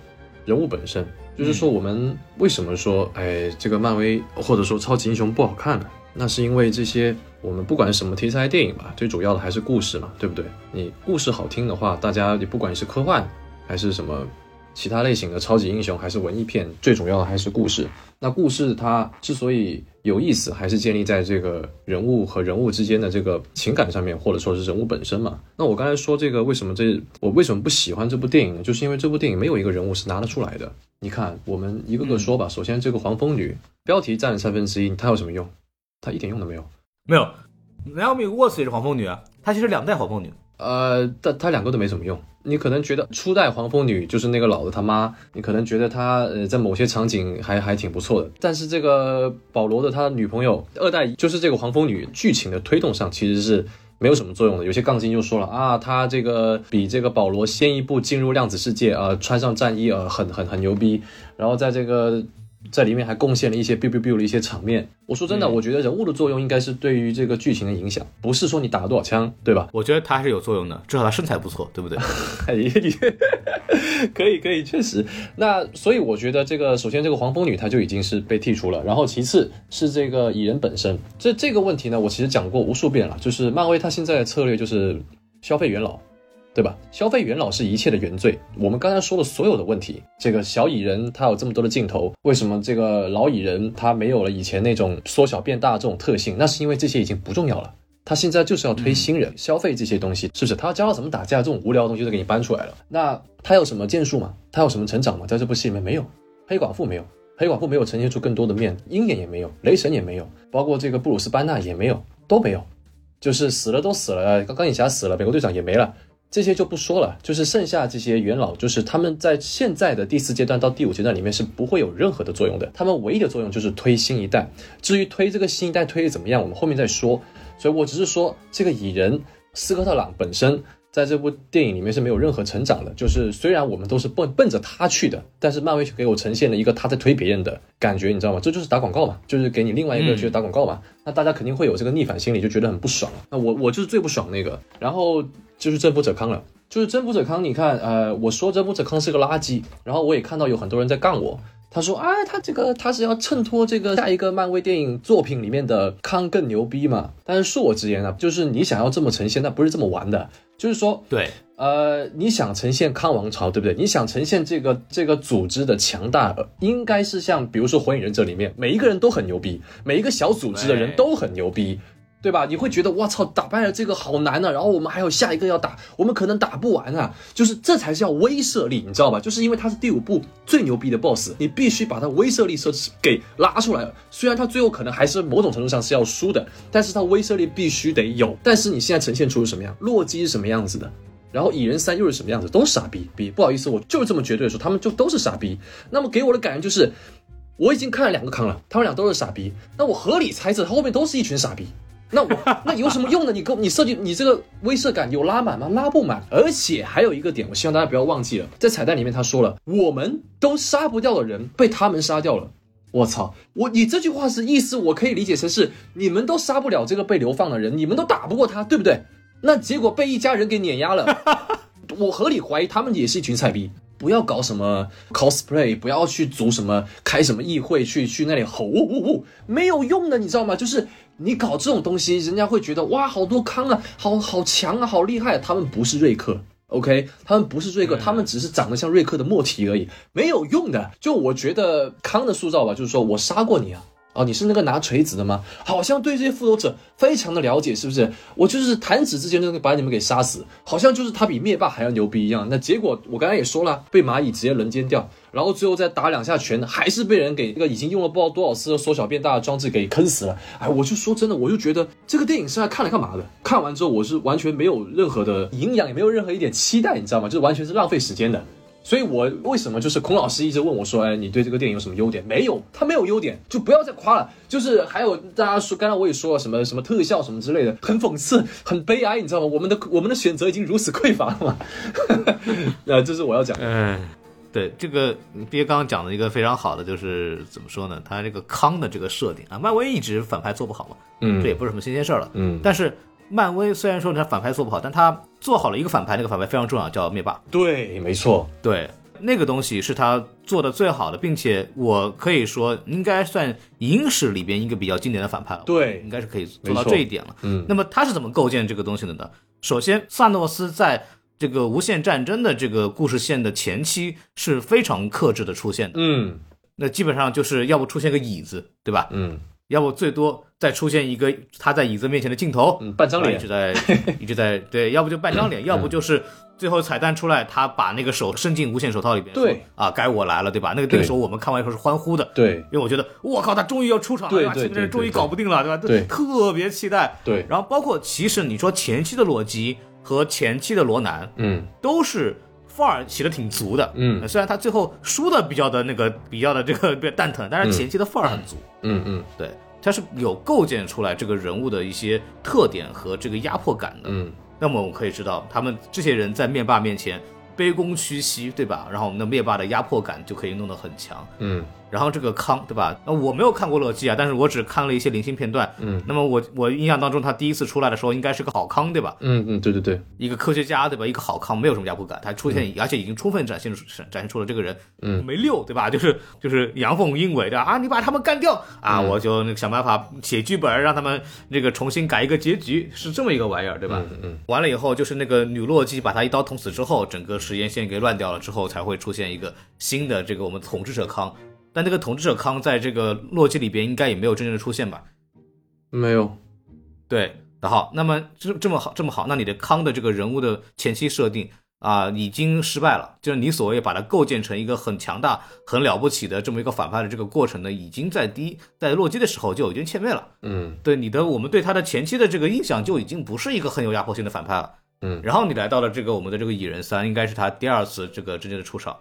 A: 人物本身，就是说我们为什么说，哎，这个漫威或者说超级英雄不好看呢？那是因为这些我们不管什么题材电影吧，最主要的还是故事嘛，对不对？你故事好听的话，大家你不管是科幻还是什么其他类型的超级英雄，还是文艺片，最主要的还是故事。那故事它之所以有意思，还是建立在这个人物和人物之间的这个情感上面，或者说是人物本身嘛。那我刚才说这个为什么这我为什么不喜欢这部电影呢？就是因为这部电影没有一个人物是拿得出来的。你看，我们一个个说吧。首先，这个黄蜂女标题占了三分之一，她有什么用？她一点用都没有。
C: 没有，Naomi Watts 也是黄蜂女啊，她其实两代黄蜂女。
A: 呃，但她两个都没什么用。你可能觉得初代黄蜂女就是那个老的他妈，你可能觉得她呃在某些场景还还挺不错的。但是这个保罗的他女朋友二代就是这个黄蜂女，剧情的推动上其实是没有什么作用的。有些杠精就说了啊，他这个比这个保罗先一步进入量子世界啊、穿上战衣啊、很很很牛逼。然后在这个在里面还贡献了一些 biu biu biu 的一些场面。我说真的，我觉得人物的作用应该是对于这个剧情的影响，不是说你打了多少枪，对吧？
C: 我觉得他还是有作用的，至少他身材不错，对不对？
A: 哎，可以可以，确实。那所以我觉得这个，首先这个黄蜂女她就已经是被剔除了，然后其次是这个蚁人本身。这这个问题呢，我其实讲过无数遍了，就是漫威它现在的策略就是消费元老。对吧？消费元老是一切的原罪。我们刚才说的所有的问题，这个小蚁人他有这么多的镜头，为什么这个老蚁人他没有了以前那种缩小变大这种特性？那是因为这些已经不重要了。他现在就是要推新人，消费这些东西，是不是？他要教他怎么打架，这种无聊的东西都给你搬出来了。那他有什么建树吗？他有什么成长吗？在这部戏里面没有。黑寡妇没有，黑寡妇没有呈现出更多的面，鹰眼也没有，雷神也没有，包括这个布鲁斯班纳也没有，都没有。就是死了都死了，钢铁侠死了，美国队长也没了。这些就不说了，就是剩下这些元老，就是他们在现在的第四阶段到第五阶段里面是不会有任何的作用的，他们唯一的作用就是推新一代。至于推这个新一代推的怎么样，我们后面再说。所以我只是说，这个蚁人斯科特朗本身在这部电影里面是没有任何成长的，就是虽然我们都是奔奔着他去的，但是漫威却给我呈现了一个他在推别人的感觉，你知道吗？这就是打广告嘛，就是给你另外一个去打广告嘛。那大家肯定会有这个逆反心理，就觉得很不爽。那我我就是最不爽那个，然后。就是征服者康了，就是征服者康。你看，呃，我说征服者康是个垃圾，然后我也看到有很多人在杠我，他说：“啊，他这个他是要衬托这个下一个漫威电影作品里面的康更牛逼嘛？但是恕我直言啊，就是你想要这么呈现，那不是这么玩的。就是说，
C: 对，
A: 呃，你想呈现康王朝，对不对？你想呈现这个这个组织的强大，呃应该是像比如说《火影忍者》里面每一个人都很牛逼，每一个小组织的人都很牛逼。”对吧？你会觉得哇操，打败了这个好难啊！然后我们还有下一个要打，我们可能打不完啊。就是这才是叫威慑力，你知道吧？就是因为他是第五部最牛逼的 BOSS，你必须把他威慑力设置给拉出来了。虽然他最后可能还是某种程度上是要输的，但是他威慑力必须得有。但是你现在呈现出是什么样？洛基是什么样子的？然后蚁人三又是什么样子？都是傻逼逼，不好意思，我就是这么绝对的说，他们就都是傻逼。那么给我的感觉就是，我已经看了两个坑了，他们俩都是傻逼。那我合理猜测，他后面都是一群傻逼。那我 那有什么用呢？你给我你设计你这个威慑感有拉满吗？拉不满。而且还有一个点，我希望大家不要忘记了，在彩蛋里面他说了，我们都杀不掉的人被他们杀掉了。我操！我你这句话是意思，我可以理解成是你们都杀不了这个被流放的人，你们都打不过他，对不对？那结果被一家人给碾压了，我合理怀疑他们也是一群菜逼。不要搞什么 cosplay，不要去组什么开什么议会去去那里吼呜呜呜，没有用的，你知道吗？就是你搞这种东西，人家会觉得哇，好多康啊，好好强啊，好厉害、啊。他们不是瑞克，OK，他们不是瑞克，他们只是长得像瑞克的莫提而已，没有用的。就我觉得康的塑造吧，就是说我杀过你啊。哦，你是那个拿锤子的吗？好像对这些复仇者非常的了解，是不是？我就是弹指之间就能把你们给杀死，好像就是他比灭霸还要牛逼一样。那结果我刚才也说了，被蚂蚁直接轮奸掉，然后最后再打两下拳，还是被人给那个已经用了不知道多少次的缩小变大的装置给坑死了。哎，我就说真的，我就觉得这个电影是来看来干嘛的？看完之后我是完全没有任何的营养，也没有任何一点期待，你知道吗？就是完全是浪费时间的。所以，我为什么就是孔老师一直问我说：“哎，你对这个电影有什么优点？”没有，他没有优点，就不要再夸了。就是还有大家说，刚才我也说了什么什么特效什么之类的，很讽刺，很悲哀，你知道吗？我们的我们的选择已经如此匮乏了嘛？呃，这是我要讲的。
C: 嗯，对，这个憋刚刚讲的一个非常好的，就是怎么说呢？他这个康的这个设定啊，漫威一直反派做不好嘛，
A: 嗯
C: 这也不是什么新鲜事儿了。
A: 嗯，
C: 但是漫威虽然说他反派做不好，但他做好了一个反派，那个反派非常重要，叫灭霸。
A: 对，没错，
C: 对，那个东西是他做的最好的，并且我可以说应该算影史里边一个比较经典的反派了。
A: 对
C: 应该是可以做到这一点了。
A: 嗯
C: 那么他是怎么构建这个东西的呢？首先，萨诺斯在这个无限战争的这个故事线的前期是非常克制的出现的，
A: 嗯
C: 那基本上就是要不出现个椅子，对吧？
A: 嗯
C: 要不最多再出现一个他在椅子面前的镜头，
A: 嗯，半张脸。
C: 一直，在一直在 对，要不就半张脸，要不就是最后彩蛋出来，他把那个手伸进无限手套里边，
A: 对。
C: 说啊，该我来了，对吧？那个那
A: 对
C: 个时候我们看完以后是欢呼的，
A: 对。
C: 因为我觉得我靠，他终于要出场了，吧？
A: 对吧
C: 这个人终于搞不定了，对吧？
A: 对。
C: 特别期待。
A: 对，
C: 然后包括其实你说前期的洛基和前期的罗南
A: 嗯。
C: 都是范儿起的挺足的，
A: 嗯。
C: 虽然他最后输的比较的那个比较的这个比较蛋疼，但是前期的范儿很足，
A: 嗯嗯。
C: 对，他是有构建出来这个人物的一些特点和这个压迫感的。
A: 嗯
C: 那么我们可以知道，他们这些人在灭霸面前卑躬屈膝，对吧？然后我们的灭霸的压迫感就可以弄得很强。
A: 嗯
C: 然后这个康，对吧？呃，我没有看过洛基啊，但是我只看了一些零星片段。
A: 嗯，
C: 那么我我印象当中，他第一次出来的时候应该是个好康，对吧？
A: 嗯嗯，对对对，
C: 一个科学家，对吧？一个好康，没有什么压迫感，他出现，而且已经充分展现出展现出了这个人，
A: 嗯
C: 没溜，对吧？就是就是阳奉阴违的啊，你把他们干掉啊，我就那个想办法写剧本，让他们那个重新改一个结局，是这么一个玩意儿，对吧？
A: 嗯嗯
C: 完了以后，就是那个女洛基把他一刀捅死之后，整个时间线给乱掉了之后，才会出现一个新的这个我们统治者康。但这个统治者康在这个洛基里边应该也没有真正的出现吧？
A: 没有，
C: 对，然后那么这这么好这么好，那你的康的这个人物的前期设定啊、已经失败了，就是你所谓把它构建成一个很强大、很了不起的这么一个反派的这个过程呢，已经在第一在洛基的时候就已经欠灭了。
A: 嗯
C: 对你的，我们对他的前期的这个印象就已经不是一个很有压迫性的反派了。
A: 嗯
C: 然后你来到了这个我们的这个蚁人三，应该是他第二次这个真正的出场，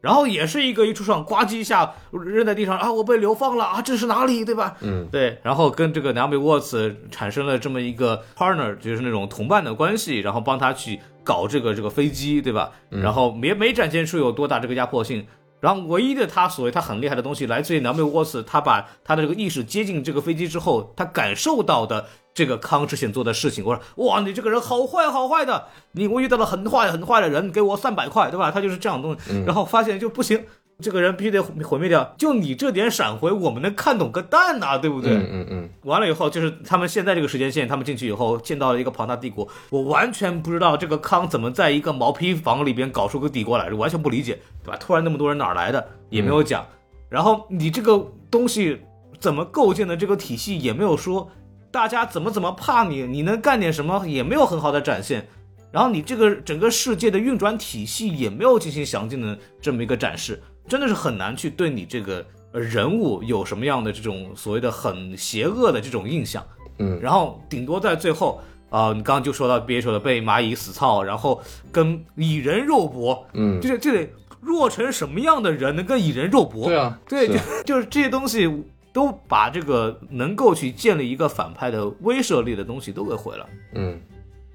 C: 然后也是一个一出场，呱唧一下扔在地上啊，我被流放了啊，这是哪里，对吧？
A: 嗯
C: 对，然后跟这个南美沃茨产生了这么一个 partner，就是那种同伴的关系，然后帮他去搞这个这个飞机，对吧？然后也没展现出有多大这个压迫性。然后唯一的他所谓他很厉害的东西，来自于南美沃斯，他把他的这个意识接近这个飞机之后，他感受到的这个康之前做的事情，我说哇，你这个人好坏好坏的，你我遇到了很坏很坏的人，给我三百块，对吧？他就是这样的东西，然后发现就不行。这个人必须得毁灭掉。就你这点闪回，我们能看懂个蛋呐、对不对？
A: 嗯嗯嗯，
C: 完了以后，就是他们现在这个时间线，他们进去以后见到了一个庞大帝国，我完全不知道这个康怎么在一个毛坯房里边搞出个帝国来，完全不理解，对吧？突然那么多人哪儿来的也没有讲，然后你这个东西怎么构建的这个体系也没有说，大家怎么怎么怕你，你能干点什么也没有很好的展现，然后你这个整个世界的运转体系也没有进行详尽的这么一个展示，真的是很难去对你这个呃人物有什么样的这种所谓的很邪恶的这种印象。
A: 嗯
C: 然后顶多在最后啊、你刚刚就说到憋说的被蚂蚁死操，然后跟蚁人肉搏，
A: 嗯，
C: 就是这得弱成什么样的人能跟蚁人肉搏？
A: 对啊，
C: 对，
A: 是
C: 就 就是这些东西都把这个能够去建立一个反派的威慑力的东西都给毁了。
A: 嗯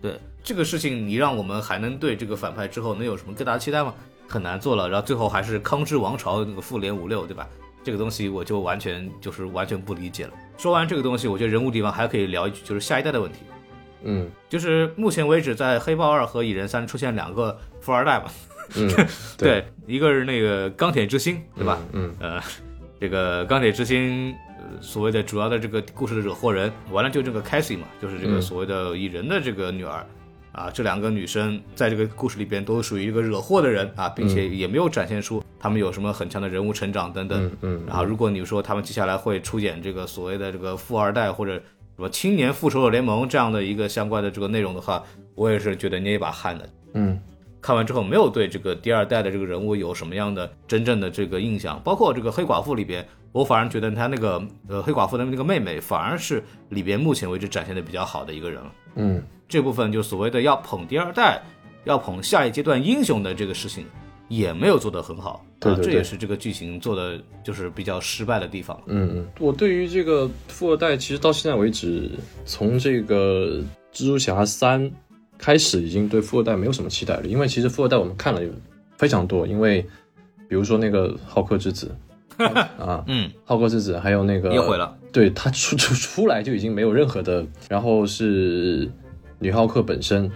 C: 对这个事情，你让我们还能对这个反派之后能有什么更大的期待吗？很难做了。然后最后还是康之王朝那个复联五六，对吧？这个东西我就完全就是完全不理解了。说完这个东西，我觉得人物地方还可以聊一句，就是下一代的问题。
A: 嗯
C: 就是目前为止，在黑豹二和蚁人三出现两个富二代嘛，
A: 嗯，
C: 对，一个是那个钢铁之心，对吧？
A: 嗯
C: 呃，这个钢铁之心，呃，所谓的主要的这个故事的惹祸人，完了就这个 Cassie 嘛，就是这个
A: 嗯
C: 所谓的蚁人的这个女儿。啊，这两个女生在这个故事里边都属于一个惹祸的人啊，并且也没有展现出她们有什么很强的人物成长等等。
A: 嗯嗯
C: 然后，如果你说他们接下来会出演这个所谓的这个富二代或者什么青年复仇者联盟这样的一个相关的这个内容的话，我也是觉得捏一把汗的。
A: 嗯
C: 看完之后没有对这个第二代的这个人物有什么样的真正的这个印象，包括这个黑寡妇里边，我反而觉得他那个呃黑寡妇的那个妹妹反而是里边目前为止展现的比较好的一个人了。
A: 嗯
C: 这部分就所谓的要捧第二代，要捧下一阶段英雄的这个事情，也没有做得很好。啊这
A: 对对这
C: 也是这个剧情做的就是比较失败的地方。
A: 嗯嗯，我对于这个富二代，其实到现在为止，从这个蜘蛛侠三开始，已经对富二代没有什么期待了。因为其实富二代我们看了非常多，因为比如说那个浩克之子 啊，
C: 嗯，
A: 浩克之子，还有那个
C: 也毁了。
A: 对他出出出来就已经没有任何的，然后是女浩克本身，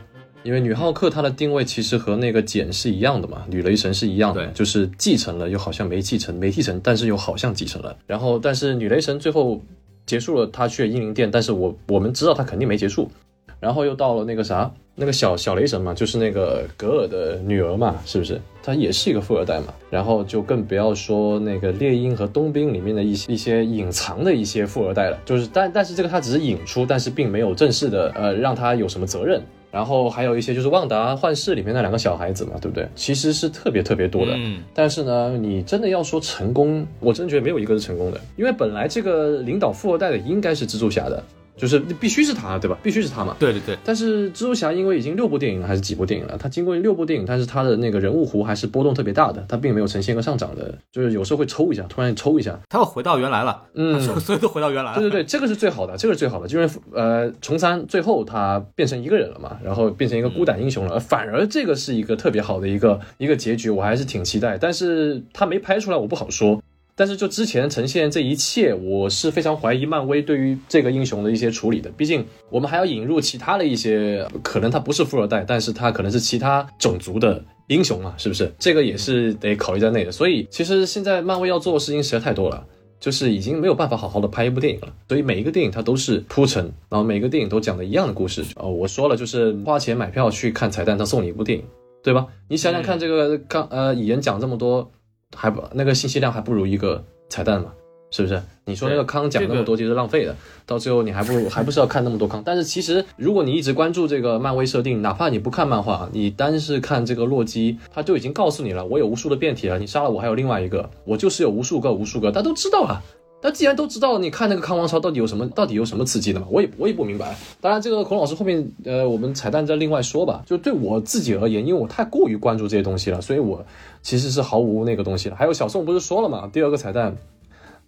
A: 因为女浩克她的定位其实和那个简是一样的嘛，女雷神是一样的，
C: 对
A: 就是继承了又好像没继承，没继承，但是又好像继承了。然后但是女雷神最后结束了，她去了英灵殿，但是我我们知道她肯定没结束。然后又到了那个啥，那个小小雷神嘛，就是那个格尔的女儿嘛，是不是？她也是一个富二代嘛。然后就更不要说那个猎鹰和冬兵里面的一些一些隐藏的一些富二代了，就是但但是这个他只是引出，但是并没有正式的呃让他有什么责任。然后还有一些就是旺达幻视里面那两个小孩子嘛，对不对？其实是特别特别多的。
C: 嗯，
A: 但是呢，你真的要说成功，我真觉得没有一个是成功的，因为本来这个领导富二代的应该是蜘蛛侠的，就是必须是他，对吧？必须是他嘛。
C: 对对对，
A: 但是蜘蛛侠因为已经六部电影了还是几部电影了，他经过六部电影，但是他的那个人物弧还是波动特别大的，他并没有呈现一个上涨的，就是有时候会抽一下，突然抽一下。
C: 他又回到原来了，
A: 嗯
C: 所所有都回到原来了。
A: 对对对，这个是最好的，这个是最好的，就是呃，重三最后他变成一个人了嘛，然后变成一个孤胆英雄了，反而这个是一个特别好的一个一个结局，我还是挺期待，但是他没拍出来，我不好说。但是就之前呈现这一切，我是非常怀疑漫威对于这个英雄的一些处理的。毕竟我们还要引入其他的一些，可能他不是富二代，但是他可能是其他种族的英雄嘛，是不是？这个也是得考虑在内的。所以其实现在漫威要做的事情实在太多了。就是已经没有办法好好的拍一部电影了，所以每一个电影它都是铺陈，然后每个电影都讲的一样的故事。哦，我说了，就是花钱买票去看彩蛋，他送你一部电影，对吧？你想想看，这个刚呃蚁人讲这么多，还不那个信息量还不如一个彩蛋嘛，是不是？你说那个康讲那么多其实浪费的，到最后你还不如还不是要看那么多康。但是其实如果你一直关注这个漫威设定，哪怕你不看漫画，你单是看这个洛基，他就已经告诉你了，我有无数的变体了，你杀了我还有另外一个，我就是有无数个无数个，大家都知道了。那既然都知道，你看那个康王朝到底有什么，到底有什么刺激的嘛？我也我也不明白。当然，这个孔老师后面呃，我们彩蛋再另外说吧。就对我自己而言，因为我太过于关注这些东西了，所以我其实是毫无那个东西的。还有小宋不是说了嘛，第二个彩蛋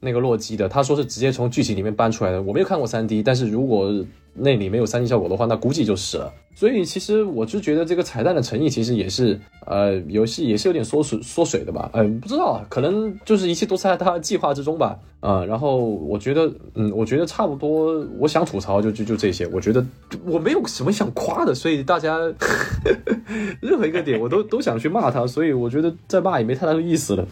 A: 那个洛基的，他说是直接从剧情里面搬出来的。我没有看过三 D，但是如果那里没有三 D 效果的话，那估计就是了。所以其实我就觉得这个彩蛋的诚意其实也是，呃，游戏也是有点缩水缩水的吧，嗯、不知道，可能就是一切都在他的计划之中吧，啊、然后我觉得，嗯，我觉得差不多，我想吐槽就就就这些，我觉得我没有什么想夸的，所以大家 任何一个点我都都想去骂他，所以我觉得再骂也没太大的意思了。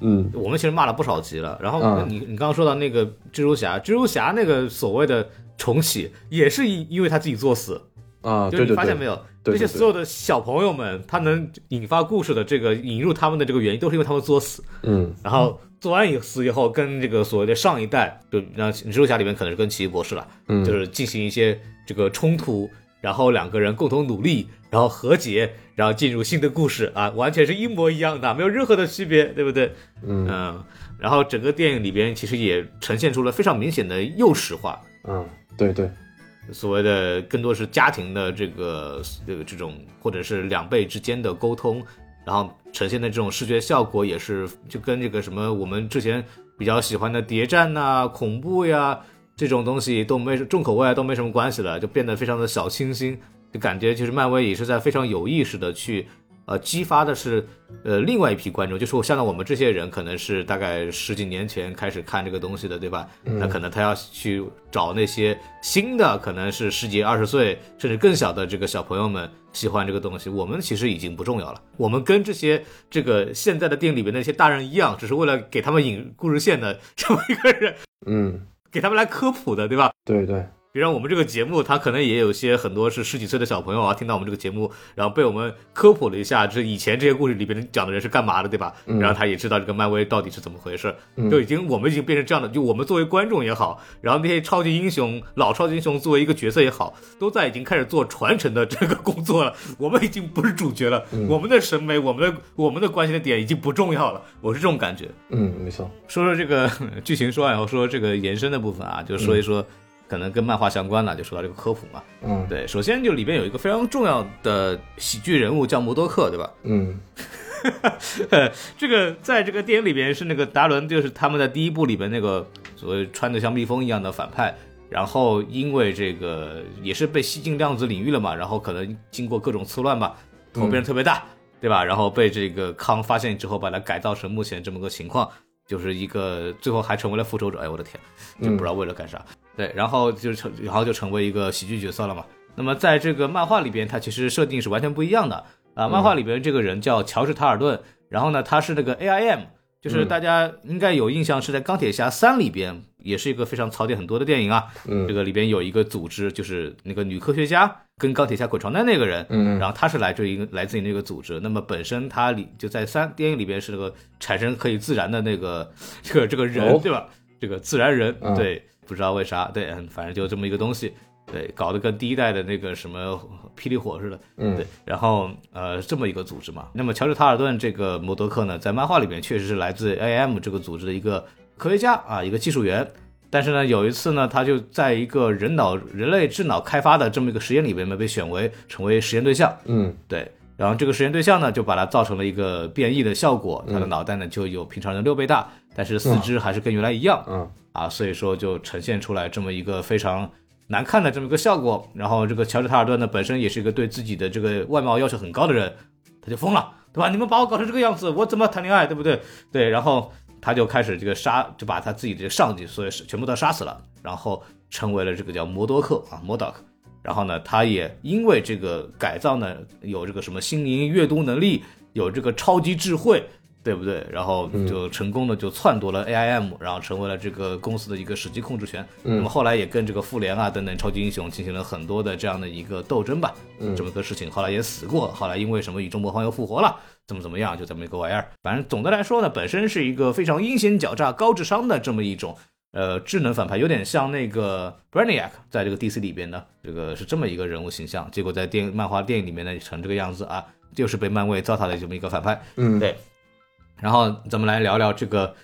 A: 嗯
C: 我们其实骂了不少集了。然后
A: 嗯
C: 你你刚刚说到那个蜘蛛侠，蜘蛛侠那个所谓的重启，也是因因为他自己作死，
A: 啊，
C: 就是你发现没有？
A: 对对对
C: 这些所有的小朋友们，他能引发故事的这个引入他们的这个原因，都是因为他们作死。
A: 嗯
C: 然后做完以死以后，跟这个所谓的上一代，就让蜘蛛侠里面可能是跟奇异博士了，
A: 嗯，
C: 就是进行一些这个冲突，然后两个人共同努力，然后和解，然后进入新的故事啊，完全是一模一样的，没有任何的区别，对不对？
A: 嗯。
C: 然后整个电影里边其实也呈现出了非常明显的幼齿化，
A: 嗯，对对，
C: 所谓的更多是家庭的这个这个这种，或者是两辈之间的沟通，然后呈现的这种视觉效果也是就跟这个什么我们之前比较喜欢的谍战呐、恐怖呀这种东西都没重口味啊都没什么关系了，就变得非常的小清新，就感觉其实漫威也是在非常有意识的去。呃，激发的是，呃，另外一批观众，就是像我们这些人，可能是大概十几年前开始看这个东西的，对吧？那可能他要去找那些新的，可能是十几、二十岁甚至更小的这个小朋友们喜欢这个东西。我们其实已经不重要了，我们跟这些这个现在的电影里面那些大人一样，只是为了给他们引故事线的这么一个人，
A: 嗯，
C: 给他们来科普的，对吧？
A: 对对，
C: 比如我们这个节目，他可能也有些很多是十几岁的小朋友啊，听到我们这个节目，然后被我们科普了一下，这以前这些故事里边讲的人是干嘛的，对吧？然后他也知道这个漫威到底是怎么回事，就已经我们已经变成这样的，就我们作为观众也好，然后那些超级英雄、老超级英雄作为一个角色也好，都在已经开始做传承的这个工作了。我们已经不是主角了，我们的审美、我们的我们的关心的点已经不重要了，我是这种感觉。
A: 嗯，没错，
C: 说说这个 剧情说完以后，说这个延伸的部分啊，就说一说可能跟漫画相关了，就说到这个科普嘛。
A: 嗯
C: 对，首先就里边有一个非常重要的喜剧人物叫摩多克，对吧？
A: 嗯
C: 这个在这个电影里边是那个达伦，就是他们在第一部里边那个所谓穿的像蜜蜂一样的反派。然后因为这个也是被吸进量子领域了嘛，然后可能经过各种错乱吧，头变得特别大，对吧？然后被这个康发现之后，把它改造成目前这么个情况，就是一个最后还成为了复仇者。哎，我的天，就不知道为了干啥。对，然后就成，然后就成为一个喜剧角色了嘛。那么在这个漫画里边，它其实设定是完全不一样的啊。漫画里边这个人叫乔治·塔尔顿，然后呢，他是那个 AIM，就是大家应该有印象，是在《钢铁侠三》里边，也是一个非常槽点很多的电影啊。
A: 嗯
C: 这个里边有一个组织，就是那个女科学家跟钢铁侠滚床单那个人，
A: 嗯
C: 然后他是来自于一个来自于那个组织。那么本身他里就在三电影里边是那个产生可以自燃的那个 这个这个人，
A: 哦
C: 对吧？这个自然人，
A: 嗯
C: 对，不知道为啥，对，嗯反正就这么一个东西。对，搞得跟第一代的那个什么霹雳火似的，
A: 嗯
C: 对，然后呃这么一个组织嘛。那么乔治·塔尔顿这个摩德克呢，在漫画里面确实是来自 AM 这个组织的一个科学家啊，一个技术员。但是呢，有一次呢，他就在一个人脑人类智脑开发的这么一个实验里面被选为成为实验对象，
A: 嗯
C: 对。然后这个实验对象呢，就把它造成了一个变异的效果，他的脑袋呢就有平常人六倍大，但是四肢还是跟原来一样，
A: 嗯
C: 啊，所以说就呈现出来这么一个非常难看的这么一个效果。然后这个乔治·塔尔顿呢，本身也是一个对自己的这个外貌要求很高的人，他就疯了，对吧？你们把我搞成这个样子，我怎么谈恋爱，对不对？对，然后他就开始这个杀，就把他自己的上级所有全部都杀死了，然后成为了这个叫摩多克啊，摩多克。然后呢，他也因为这个改造呢，有这个什么心灵阅读能力，有这个超级智慧，对不对？然后就成功的就篡夺了 AIM，然后成为了这个公司的一个实际控制权。那么后来也跟这个复联啊等等超级英雄进行了很多的这样的一个斗争吧，这么个事情。后来也死过，后来因为什么宇宙魔方又复活了，怎么怎么样，就这么一个玩意儿。反正总的来说呢，本身是一个非常阴险狡诈、高智商的这么一种。呃，智能反派有点像那个 Brainiac，在这个 DC 里边呢，这个是这么一个人物形象。结果在电漫画电影里面呢，成这个样子啊，就是被漫威糟蹋的这么一个反派。
A: 嗯
C: 对。然后咱们来聊聊这个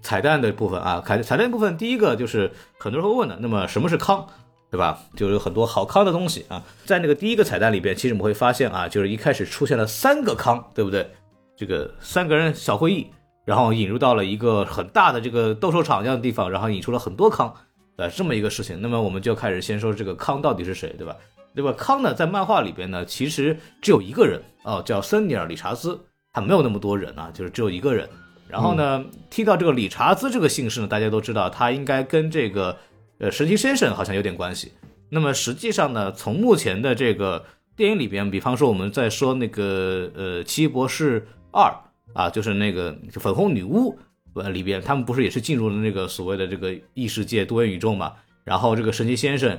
C: 彩蛋的部分啊，彩彩蛋部分第一个就是很多人会问的，那么什么是康，对吧？就有很多好康的东西啊，在那个第一个彩蛋里边，其实我们会发现啊，就是一开始出现了三个康，对不对？这个三个人小会议，然后引入到了一个很大的这个斗兽场一样的地方，然后引出了很多康，呃，这么一个事情。那么我们就开始先说这个康到底是谁，对吧？对吧？康呢，在漫画里边呢，其实只有一个人哦，叫森尼尔·理查兹，他没有那么多人啊，就是只有一个人。然后呢，提到这个理查兹这个姓氏呢，大家都知道他应该跟这个呃神奇先生好像有点关系。那么实际上呢，从目前的这个电影里边，比方说我们在说那个呃奇异博士二啊，就是那个粉红女巫呃里边，他们不是也是进入了那个所谓的这个异世界多元宇宙嘛？然后这个神奇先生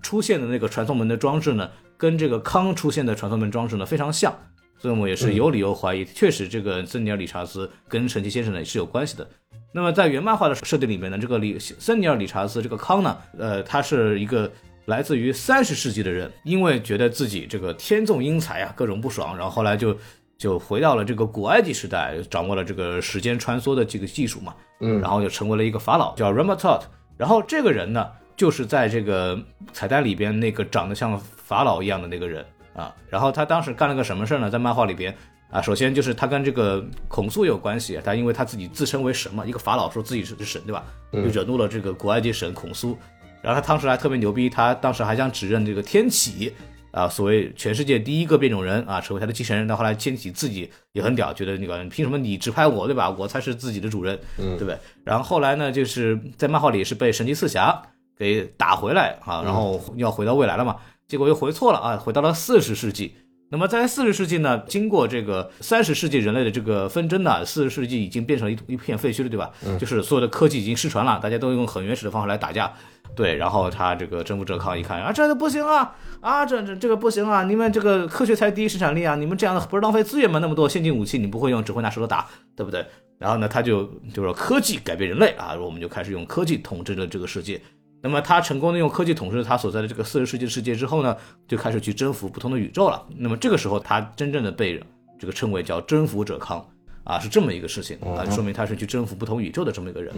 C: 出现的那个传送门的装置呢，跟这个康出现的传送门装置呢非常像，所以我们也是有理由怀疑，确实这个森尼尔理查斯跟神奇先生呢是有关系的。那么在原漫画的设定里面呢，这个理森尼尔理查斯这个康呢，呃，他是一个来自于三十世纪的人，因为觉得自己这个天纵英才啊，各种不爽，然后后来就就回到了这个古埃及时代，掌握了这个时间穿梭的这个技术嘛，
A: 嗯
C: 然后就成为了一个法老，叫 Ramatot。然后这个人呢，就是在这个彩蛋里边那个长得像法老一样的那个人啊。然后他当时干了个什么事儿呢？在漫画里边啊，首先就是他跟这个孔苏有关系，他因为他自己自称为神嘛，一个法老说自己是神，对吧？就惹怒了这个古埃及神孔苏。然后他当时还特别牛逼，他当时还想指认这个天启啊，所谓全世界第一个变种人啊，成为他的继承人。到后来天启自己也很屌，觉得那个凭什么你指派我，对吧？我才是自己的主人，
A: 嗯
C: 对不对？然后后来呢，就是在漫画里是被神奇四侠给打回来啊，然后要回到未来了嘛，结果又回错了啊，回到了四十世纪。那么在四十世纪呢，经过这个三十世纪人类的这个纷争呢，四十世纪已经变成了一一片废墟了，对吧？就是所有的科技已经失传了，大家都用很原始的方式来打架。对，然后他这个征服者康一看啊，这个不行啊，啊，这这这个不行啊，你们这个科学才第一生产力啊，你们这样的不是浪费资源吗？那么多先进武器你不会用，只会拿石头打，对不对？然后呢，他就就说科技改变人类啊，我们就开始用科技统治了这个世界。那么他成功的用科技统治了他所在的这个四十世纪的世界之后呢，就开始去征服不同的宇宙了。那么这个时候，他真正的被这个称为叫征服者康啊，是这么一个事情啊，说明他是去征服不同宇宙的这么一个人。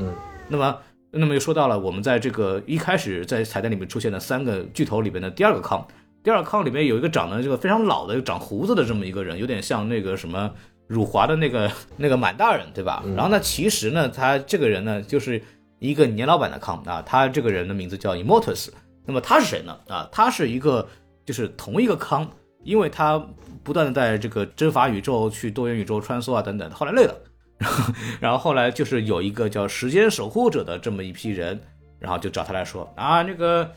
C: 那么，那么又说到了我们在这个一开始在彩蛋里面出现的三个巨头里边的第二个康，第二个康里面有一个长得这个非常老的长胡子的这么一个人，有点像那个什么辱华的那个那个满大人，对吧？然后呢，其实呢，他这个人呢就是一个年老板的康啊，他这个人的名字叫 Immortus。那么他是谁呢？啊，他是一个就是同一个康，因为他不断的在这个征伐宇宙、去多元宇宙穿梭啊等等，后来累了。然后后来就是有一个叫时间守护者的这么一批人，然后就找他来说啊，那个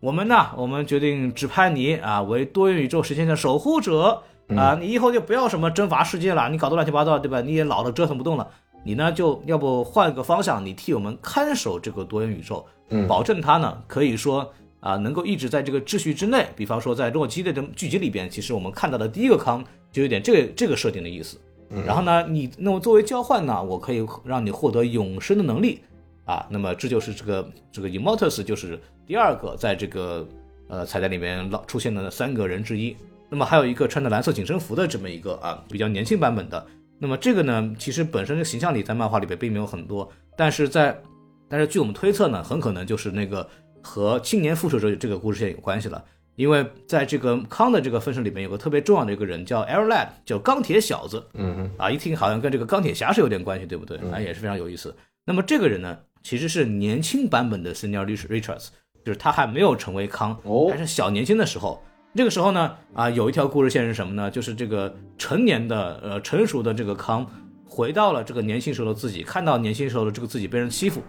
C: 我们呢，我们决定指派你啊为多元宇宙时间的守护者啊，你以后就不要什么征伐世界了，你搞得乱七八糟，对吧？你也老了，折腾不动了，你呢就要不换个方向，你替我们看守这个多元宇宙，保证它呢可以说。啊，能够一直在这个秩序之内，比方说在洛基的这剧集里边，其实我们看到的第一个康就有点这个这个设定的意思。然后呢，你那么作为交换呢，我可以让你获得永生的能力啊。那么这就是这个这个 Immortus 就是第二个在这个呃彩蛋里面老出现的三个人之一。那么还有一个穿着蓝色紧身服的这么一个啊比较年轻版本的。那么这个呢，其实本身的形象里在漫画里边并没有很多，但是在但是据我们推测呢，很可能就是那个和青年复仇者这个故事线有关系了。因为在这个康的这个分身里面有个特别重要的一个人叫 Air Lad，叫钢铁小子。
A: 嗯哼，
C: 啊，一听好像跟这个钢铁侠是有点关系，对不对？啊，也是非常有意思。那么这个人呢，其实是年轻版本的 Senior Richards，就是他还没有成为康，
A: 哦
C: 还是小年轻的时候。这个时候呢，啊，有一条故事线是什么呢？就是这个成年的呃成熟的这个康回到了这个年轻时候的自己，看到年轻时候的这个自己被人欺负，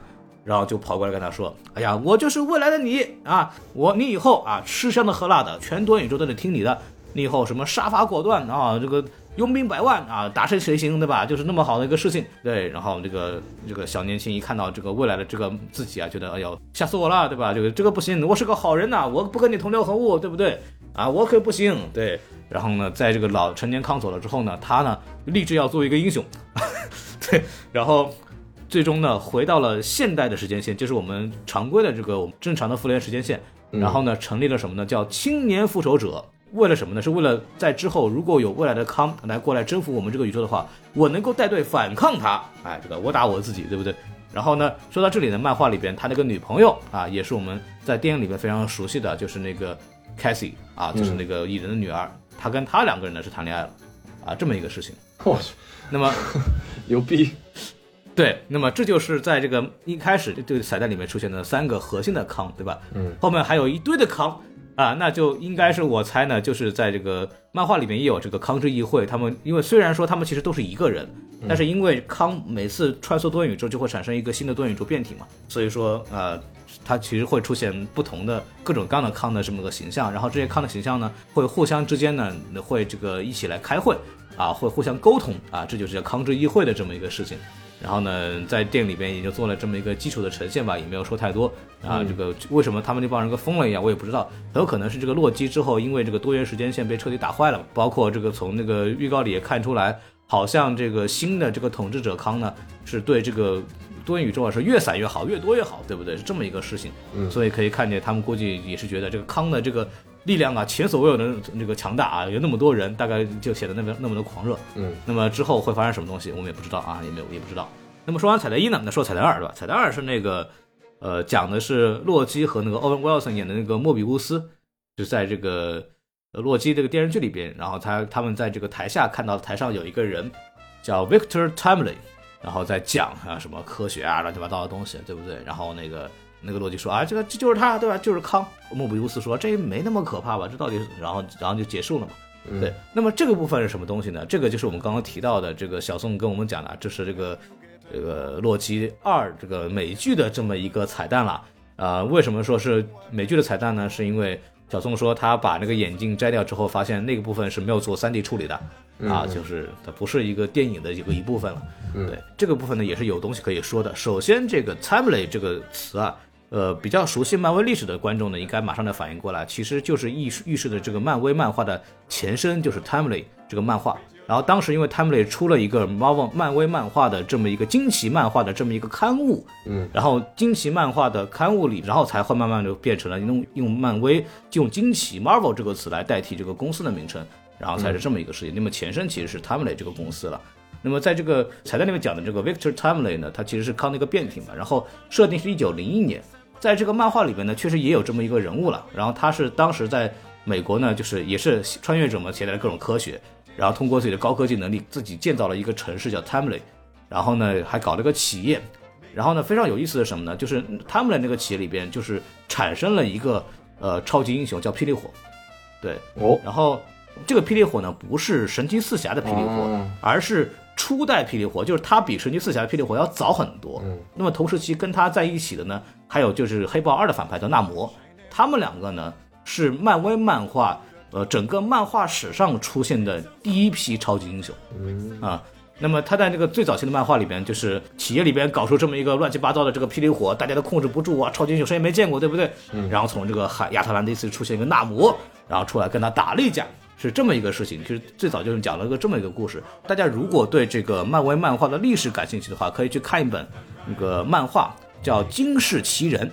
C: 然后就跑过来跟他说：“哎呀，我就是未来的你啊！我你以后啊吃香的喝辣的，全多宇宙都得听你的。你以后什么杀伐果断啊，这个拥兵百万啊，打谁谁行，对吧？就是那么好的一个事情。对，然后这个这个小年轻一看到这个未来的这个自己啊，觉得哎呦吓死我了，对吧？这个这个不行，我是个好人呐、我不跟你同流合污，对不对？啊，我可不行。对，然后呢，在这个老成年康走了之后呢，他呢立志要做一个英雄，对，然后最终呢，回到了现代的时间线，就是我们常规的这个我们正常的复联时间线。然后呢，成立了什么呢？叫青年复仇者。为了什么呢？是为了在之后如果有未来的康来过来征服我们这个宇宙的话，我能够带队反抗他。哎，这个我打我自己，对不对？然后呢，说到这里呢，漫画里边他那个女朋友啊，也是我们在电影里面非常熟悉的，就是那个 Cassie 啊，就是那个蚁人的女儿。他跟他两个人呢是谈恋爱了，啊，这么一个事情。
A: 我去，
C: 那么
A: 牛逼！
C: 对，那么这就是在这个一开始这个彩蛋里面出现的三个核心的康，对吧？
A: 嗯，
C: 后面还有一堆的康啊，那就应该是我猜呢，就是在这个漫画里面也有这个康之议会，他们因为虽然说他们其实都是一个人，但是因为康每次穿梭多元宇宙就会产生一个新的多元宇宙变体嘛，所以说呃，它其实会出现不同的各种各样的康的这么个形象，然后这些康的形象呢，会互相之间呢会这个一起来开会啊，会互相沟通啊，这就是叫康之议会的这么一个事情。然后呢，在店里边也就做了这么一个基础的呈现吧，也没有说太多啊。这个为什么他们那帮人跟疯了一样，我也不知道，很有可能是这个洛基之后，因为这个多元时间线被彻底打坏了，包括这个从那个预告里也看出来，好像这个新的这个统治者康呢，是对这个多元宇宙啊是越散越好，越多越好，对不对？是这么一个事情。
A: 嗯
C: 所以可以看见他们估计也是觉得这个康的这个力量啊，前所未有的那个强大啊，有那么多人，大概就显得那么那么的狂热。
A: 嗯，
C: 那么之后会发生什么东西，我们也不知道啊，也没有也不知道。那么说完彩蛋一呢，那说彩蛋二对吧？彩蛋二是那个，呃，讲的是洛基和那个欧文·威尔森演的那个莫比乌斯，就在这个呃洛基这个电视剧里边，然后他他们在这个台下看到台上有一个人叫 Victor Timely，然后再讲啊什么科学啊乱七八糟的东西，对不对？然后那个那个洛基说啊，这个这就是他对吧？就是康。莫比乌斯说这没那么可怕吧？这到底是？然后然后就结束了嘛。对，那么这个部分是什么东西呢？这个就是我们刚刚提到的，这个小宋跟我们讲的，这是这个这个洛基二这个美剧的这么一个彩蛋了。啊、为什么说是美剧的彩蛋呢？是因为小宋说他把那个眼镜摘掉之后，发现那个部分是没有做 3D 处理的，啊，就是它不是一个电影的一个一部分了。对，这个部分呢也是有东西可以说的。首先，这个 timely 这个词啊，呃，比较熟悉漫威历史的观众呢，应该马上能反应过来，其实就是预示预示的这个漫威漫画的前身，就是 timely 这个漫画。然后当时因为 Timely 出了一个 Marvel 漫威漫画的这么一个惊奇漫画的这么一个刊物，
A: 嗯，
C: 然后惊奇漫画的刊物里，然后才会慢慢就变成了用用漫威就用惊奇 Marvel 这个词来代替这个公司的名称，然后才是这么一个事情。那么前身其实是 Timely 这个公司了。那么在这个彩蛋里面讲的这个 Victor Timely 呢，它其实是康的一个变体嘛，然后设定是一九零一年，在这个漫画里边呢，确实也有这么一个人物了。然后他是当时在美国呢，就是也是穿越者们，携带了各种科学，然后通过自己的高科技能力，自己建造了一个城市叫 Timely，然后呢还搞了个企业，然后呢非常有意思的是什么呢？就是 Timely 那个企业里边就是产生了一个呃超级英雄叫霹雳火，对，
A: 哦，
C: 然后这个霹雳火呢，不是神奇四侠的霹雳火，
A: 哦
C: 而是初代霹雳火，就是它比神奇四侠的霹雳火要早很多。
A: 嗯，
C: 那么同时期跟他在一起的呢，还有就是黑豹二的反派叫纳摩，他们两个呢是漫威漫画呃整个漫画史上出现的第一批超级英雄。
A: 嗯
C: 啊。那么他在这个最早期的漫画里边，就是企业里边搞出这么一个乱七八糟的这个霹雳火，大家都控制不住啊，超级英雄谁也没见过，对不对？然后从这个海亚特兰蒂斯出现一个纳摩，然后出来跟他打了一架，是这么一个事情。就是最早就是讲了个这么一个故事。大家如果对这个漫威漫画的历史感兴趣的话，可以去看一本那个漫画叫《惊世奇人》。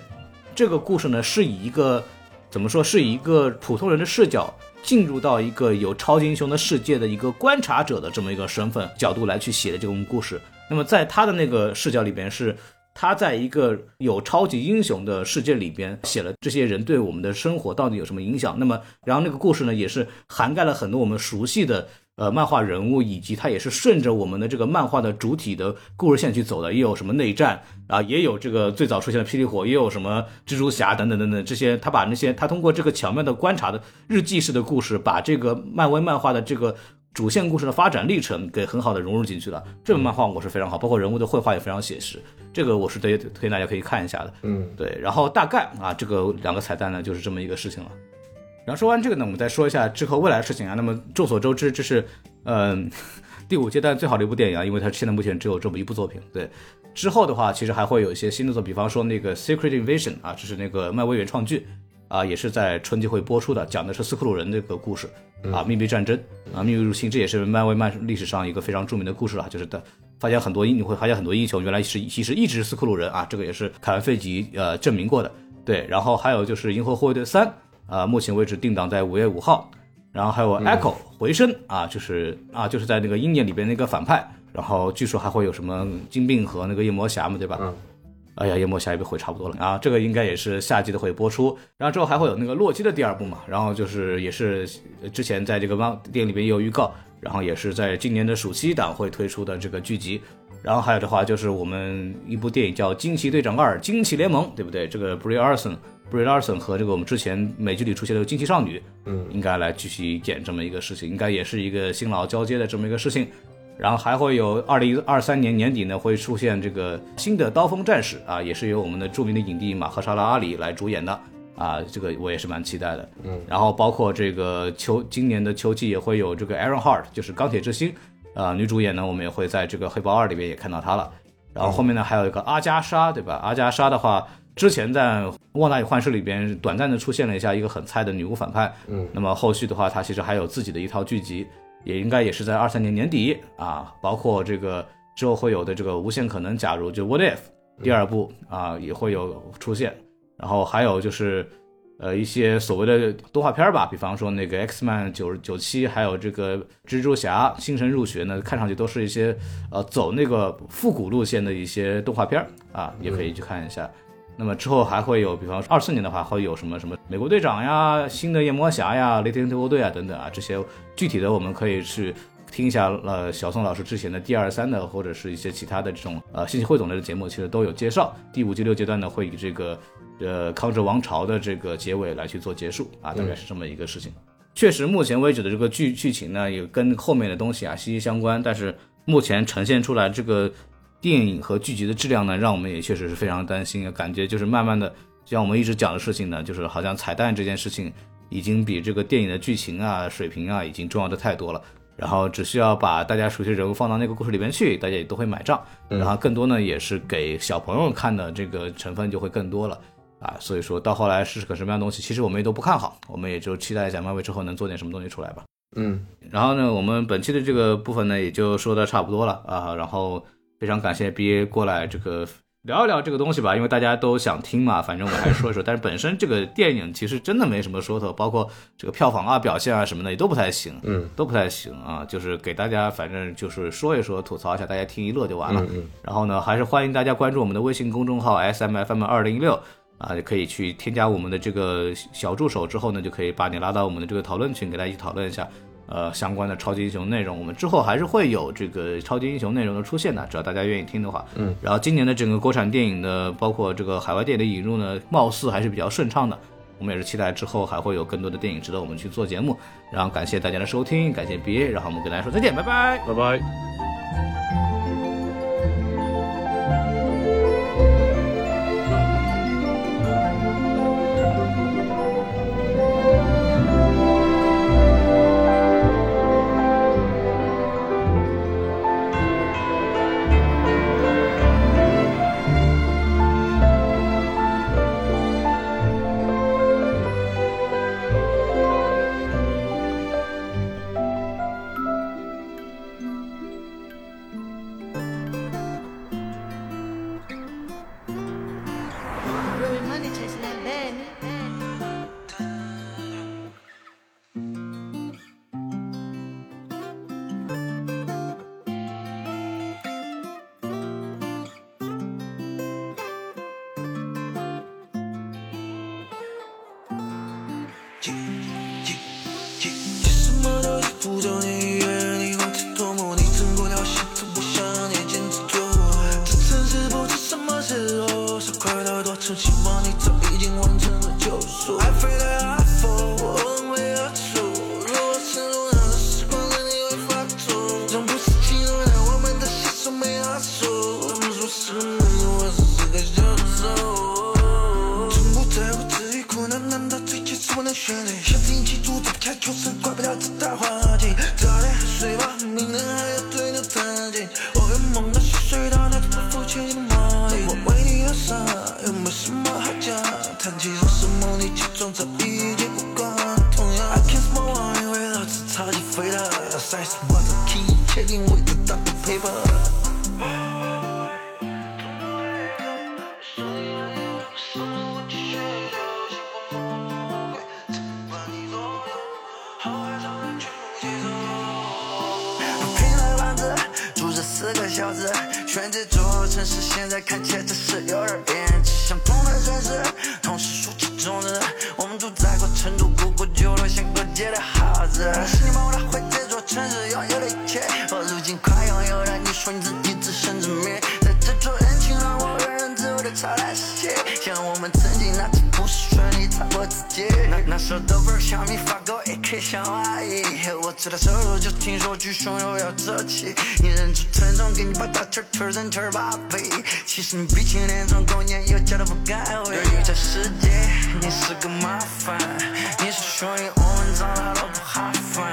C: 这个故事呢是以一个怎么说，是以一个普通人的视角进入到一个有超级英雄的世界的一个观察者的这么一个身份角度来去写的这种故事。那么在他的那个视角里边是。他在一个有超级英雄的世界里边写了这些人对我们的生活到底有什么影响。那么，然后那个故事呢，也是涵盖了很多我们熟悉的呃漫画人物，以及它也是顺着我们的这个漫画的主体的故事线去走的。也有什么内战啊，也有这个最早出现的霹雳火，也有什么蜘蛛侠等等等等这些。他把那些他通过这个巧妙的观察的日记式的故事，把这个漫威漫画的这个。主线故事的发展历程给很好的融入进去了，这本漫画我是非常好，包括人物的绘画也非常写实，这个我是推推荐大家可以看一下的。
A: 嗯，
C: 对，然后大概啊，这个两个彩蛋呢就是这么一个事情了。然后说完这个呢，我们再说一下之后未来的事情啊。那么众所周知，这是嗯、第五阶段最好的一部电影啊，因为它现在目前只有这么一部作品。对，之后的话其实还会有一些新的作品，比方说那个《Secret Invasion》啊，这是那个漫威原创剧啊，也是在春季会播出的，讲的是斯克鲁人这个故事啊，秘密战争啊，秘密入侵，这也是漫威漫历史上一个非常著名的故事了，就是的。发现很多英，你会发现很多英雄原来是其实一直是斯克鲁人啊，这个也是凯文费吉呃证明过的。对，然后还有就是《银河护卫队三》啊，目前为止定档在五月五号。然后还有 Echo 回声啊，就是啊就是在那个鹰眼里边那个反派，然后据说还会有什么金并和那个夜魔侠嘛，对吧？
A: 嗯。
C: 哎呀，夜魔下一部会差不多了啊！这个应该也是夏季的会播出，然后之后还会有那个洛基的第二部嘛，然后就是也是呃之前在这个漫电影里边也有预告，然后也是在今年的暑期档会推出的这个剧集，然后还有的话就是我们一部电影叫《惊奇队长二：惊奇联盟》，对不对？这个 Brie Larson。Brie Larson 和这个我们之前美剧里出现的惊奇少女，
A: 嗯，
C: 应该来继续演这么一个事情，应该也是一个新老交接的这么一个事情。然后还会有二零二三年年底呢会出现这个新的刀锋战士啊，也是由我们的著名的影帝马赫沙拉阿里来主演的啊，这个我也是蛮期待的。嗯，然后包括这个秋今年的秋季也会有这个 Aaron Hart，就是钢铁之心，啊，女主演呢我们也会在这个黑豹二里边也看到她了。然后后面呢还有一个阿加莎，对吧？阿加莎的话。之前在《旺达与幻视》里边短暂的出现了一下一个很菜的女巫反派，
D: 嗯，
C: 那么后续的话，她其实还有自己的一套剧集，也应该也是在二三年年底啊，包括这个之后会有的这个无限可能，假如就 What If 第二部啊也会有出现，然后还有就是呃一些所谓的动画片吧，比方说那个 X Man 九九七，还有这个蜘蛛侠新神入学呢，看上去都是一些呃走那个复古路线的一些动画片啊，也可以去看一下。那么之后还会有，比方说二四年的话，会有什么什么美国队长呀、新的夜魔侠呀、雷霆特工队啊等等啊，这些具体的我们可以去听一下。呃，小宋老师之前的第二三的或者是一些其他的这种呃信息汇总类的节目，其实都有介绍。第五、第六阶段呢，会以这个呃康哲王朝的这个结尾来去做结束啊，大概是这么一个事情。确实，目前为止的这个剧剧情呢，也跟后面的东西啊息息相关，但是目前呈现出来这个。电影和剧集的质量呢，让我们也确实是非常担心，感觉就是慢慢的，像我们一直讲的事情呢，就是好像彩蛋这件事情已经比这个电影的剧情啊、水平啊已经重要的太多了。然后只需要把大家熟悉人物放到那个故事里边去，大家也都会买账。然后更多呢，也是给小朋友看的这个成分就会更多了啊。所以说到后来是个什么样的东西，其实我们也都不看好，我们也就期待一下漫威之后能做点什么东西出来吧。
D: 嗯，
C: 然后呢，我们本期的这个部分呢，也就说的差不多了啊。然后。非常感谢 B A 过来这个聊一聊这个东西吧，因为大家都想听嘛，反正我还是说一说。但是本身这个电影其实真的没什么说头，包括这个票房啊、表现啊什么的也都不太行，
D: 嗯，
C: 都不太行啊。就是给大家反正就是说一说、吐槽一下，大家听一乐就完了。然后呢，还是欢迎大家关注我们的微信公众号 S M F M 二零一六啊，也可以去添加我们的这个小助手之后呢，就可以把你拉到我们的这个讨论群，给大家一起讨论一下。呃，相关的超级英雄内容，我们之后还是会有这个超级英雄内容的出现的，只要大家愿意听的话。
D: 嗯，
C: 然后今年的整个国产电影的，包括这个海外电影的引入呢，貌似还是比较顺畅的。我们也是期待之后还会有更多的电影值得我们去做节目。然后感谢大家的收听，感谢 BA，然后我们跟大家说再见，拜拜，
D: 拜拜。
E: 给你把大圈圈成圈八倍。其实你比起那种狗年有家都不该为。遇这世界，你是个麻烦。你是兄弟我们长大都不哈烦。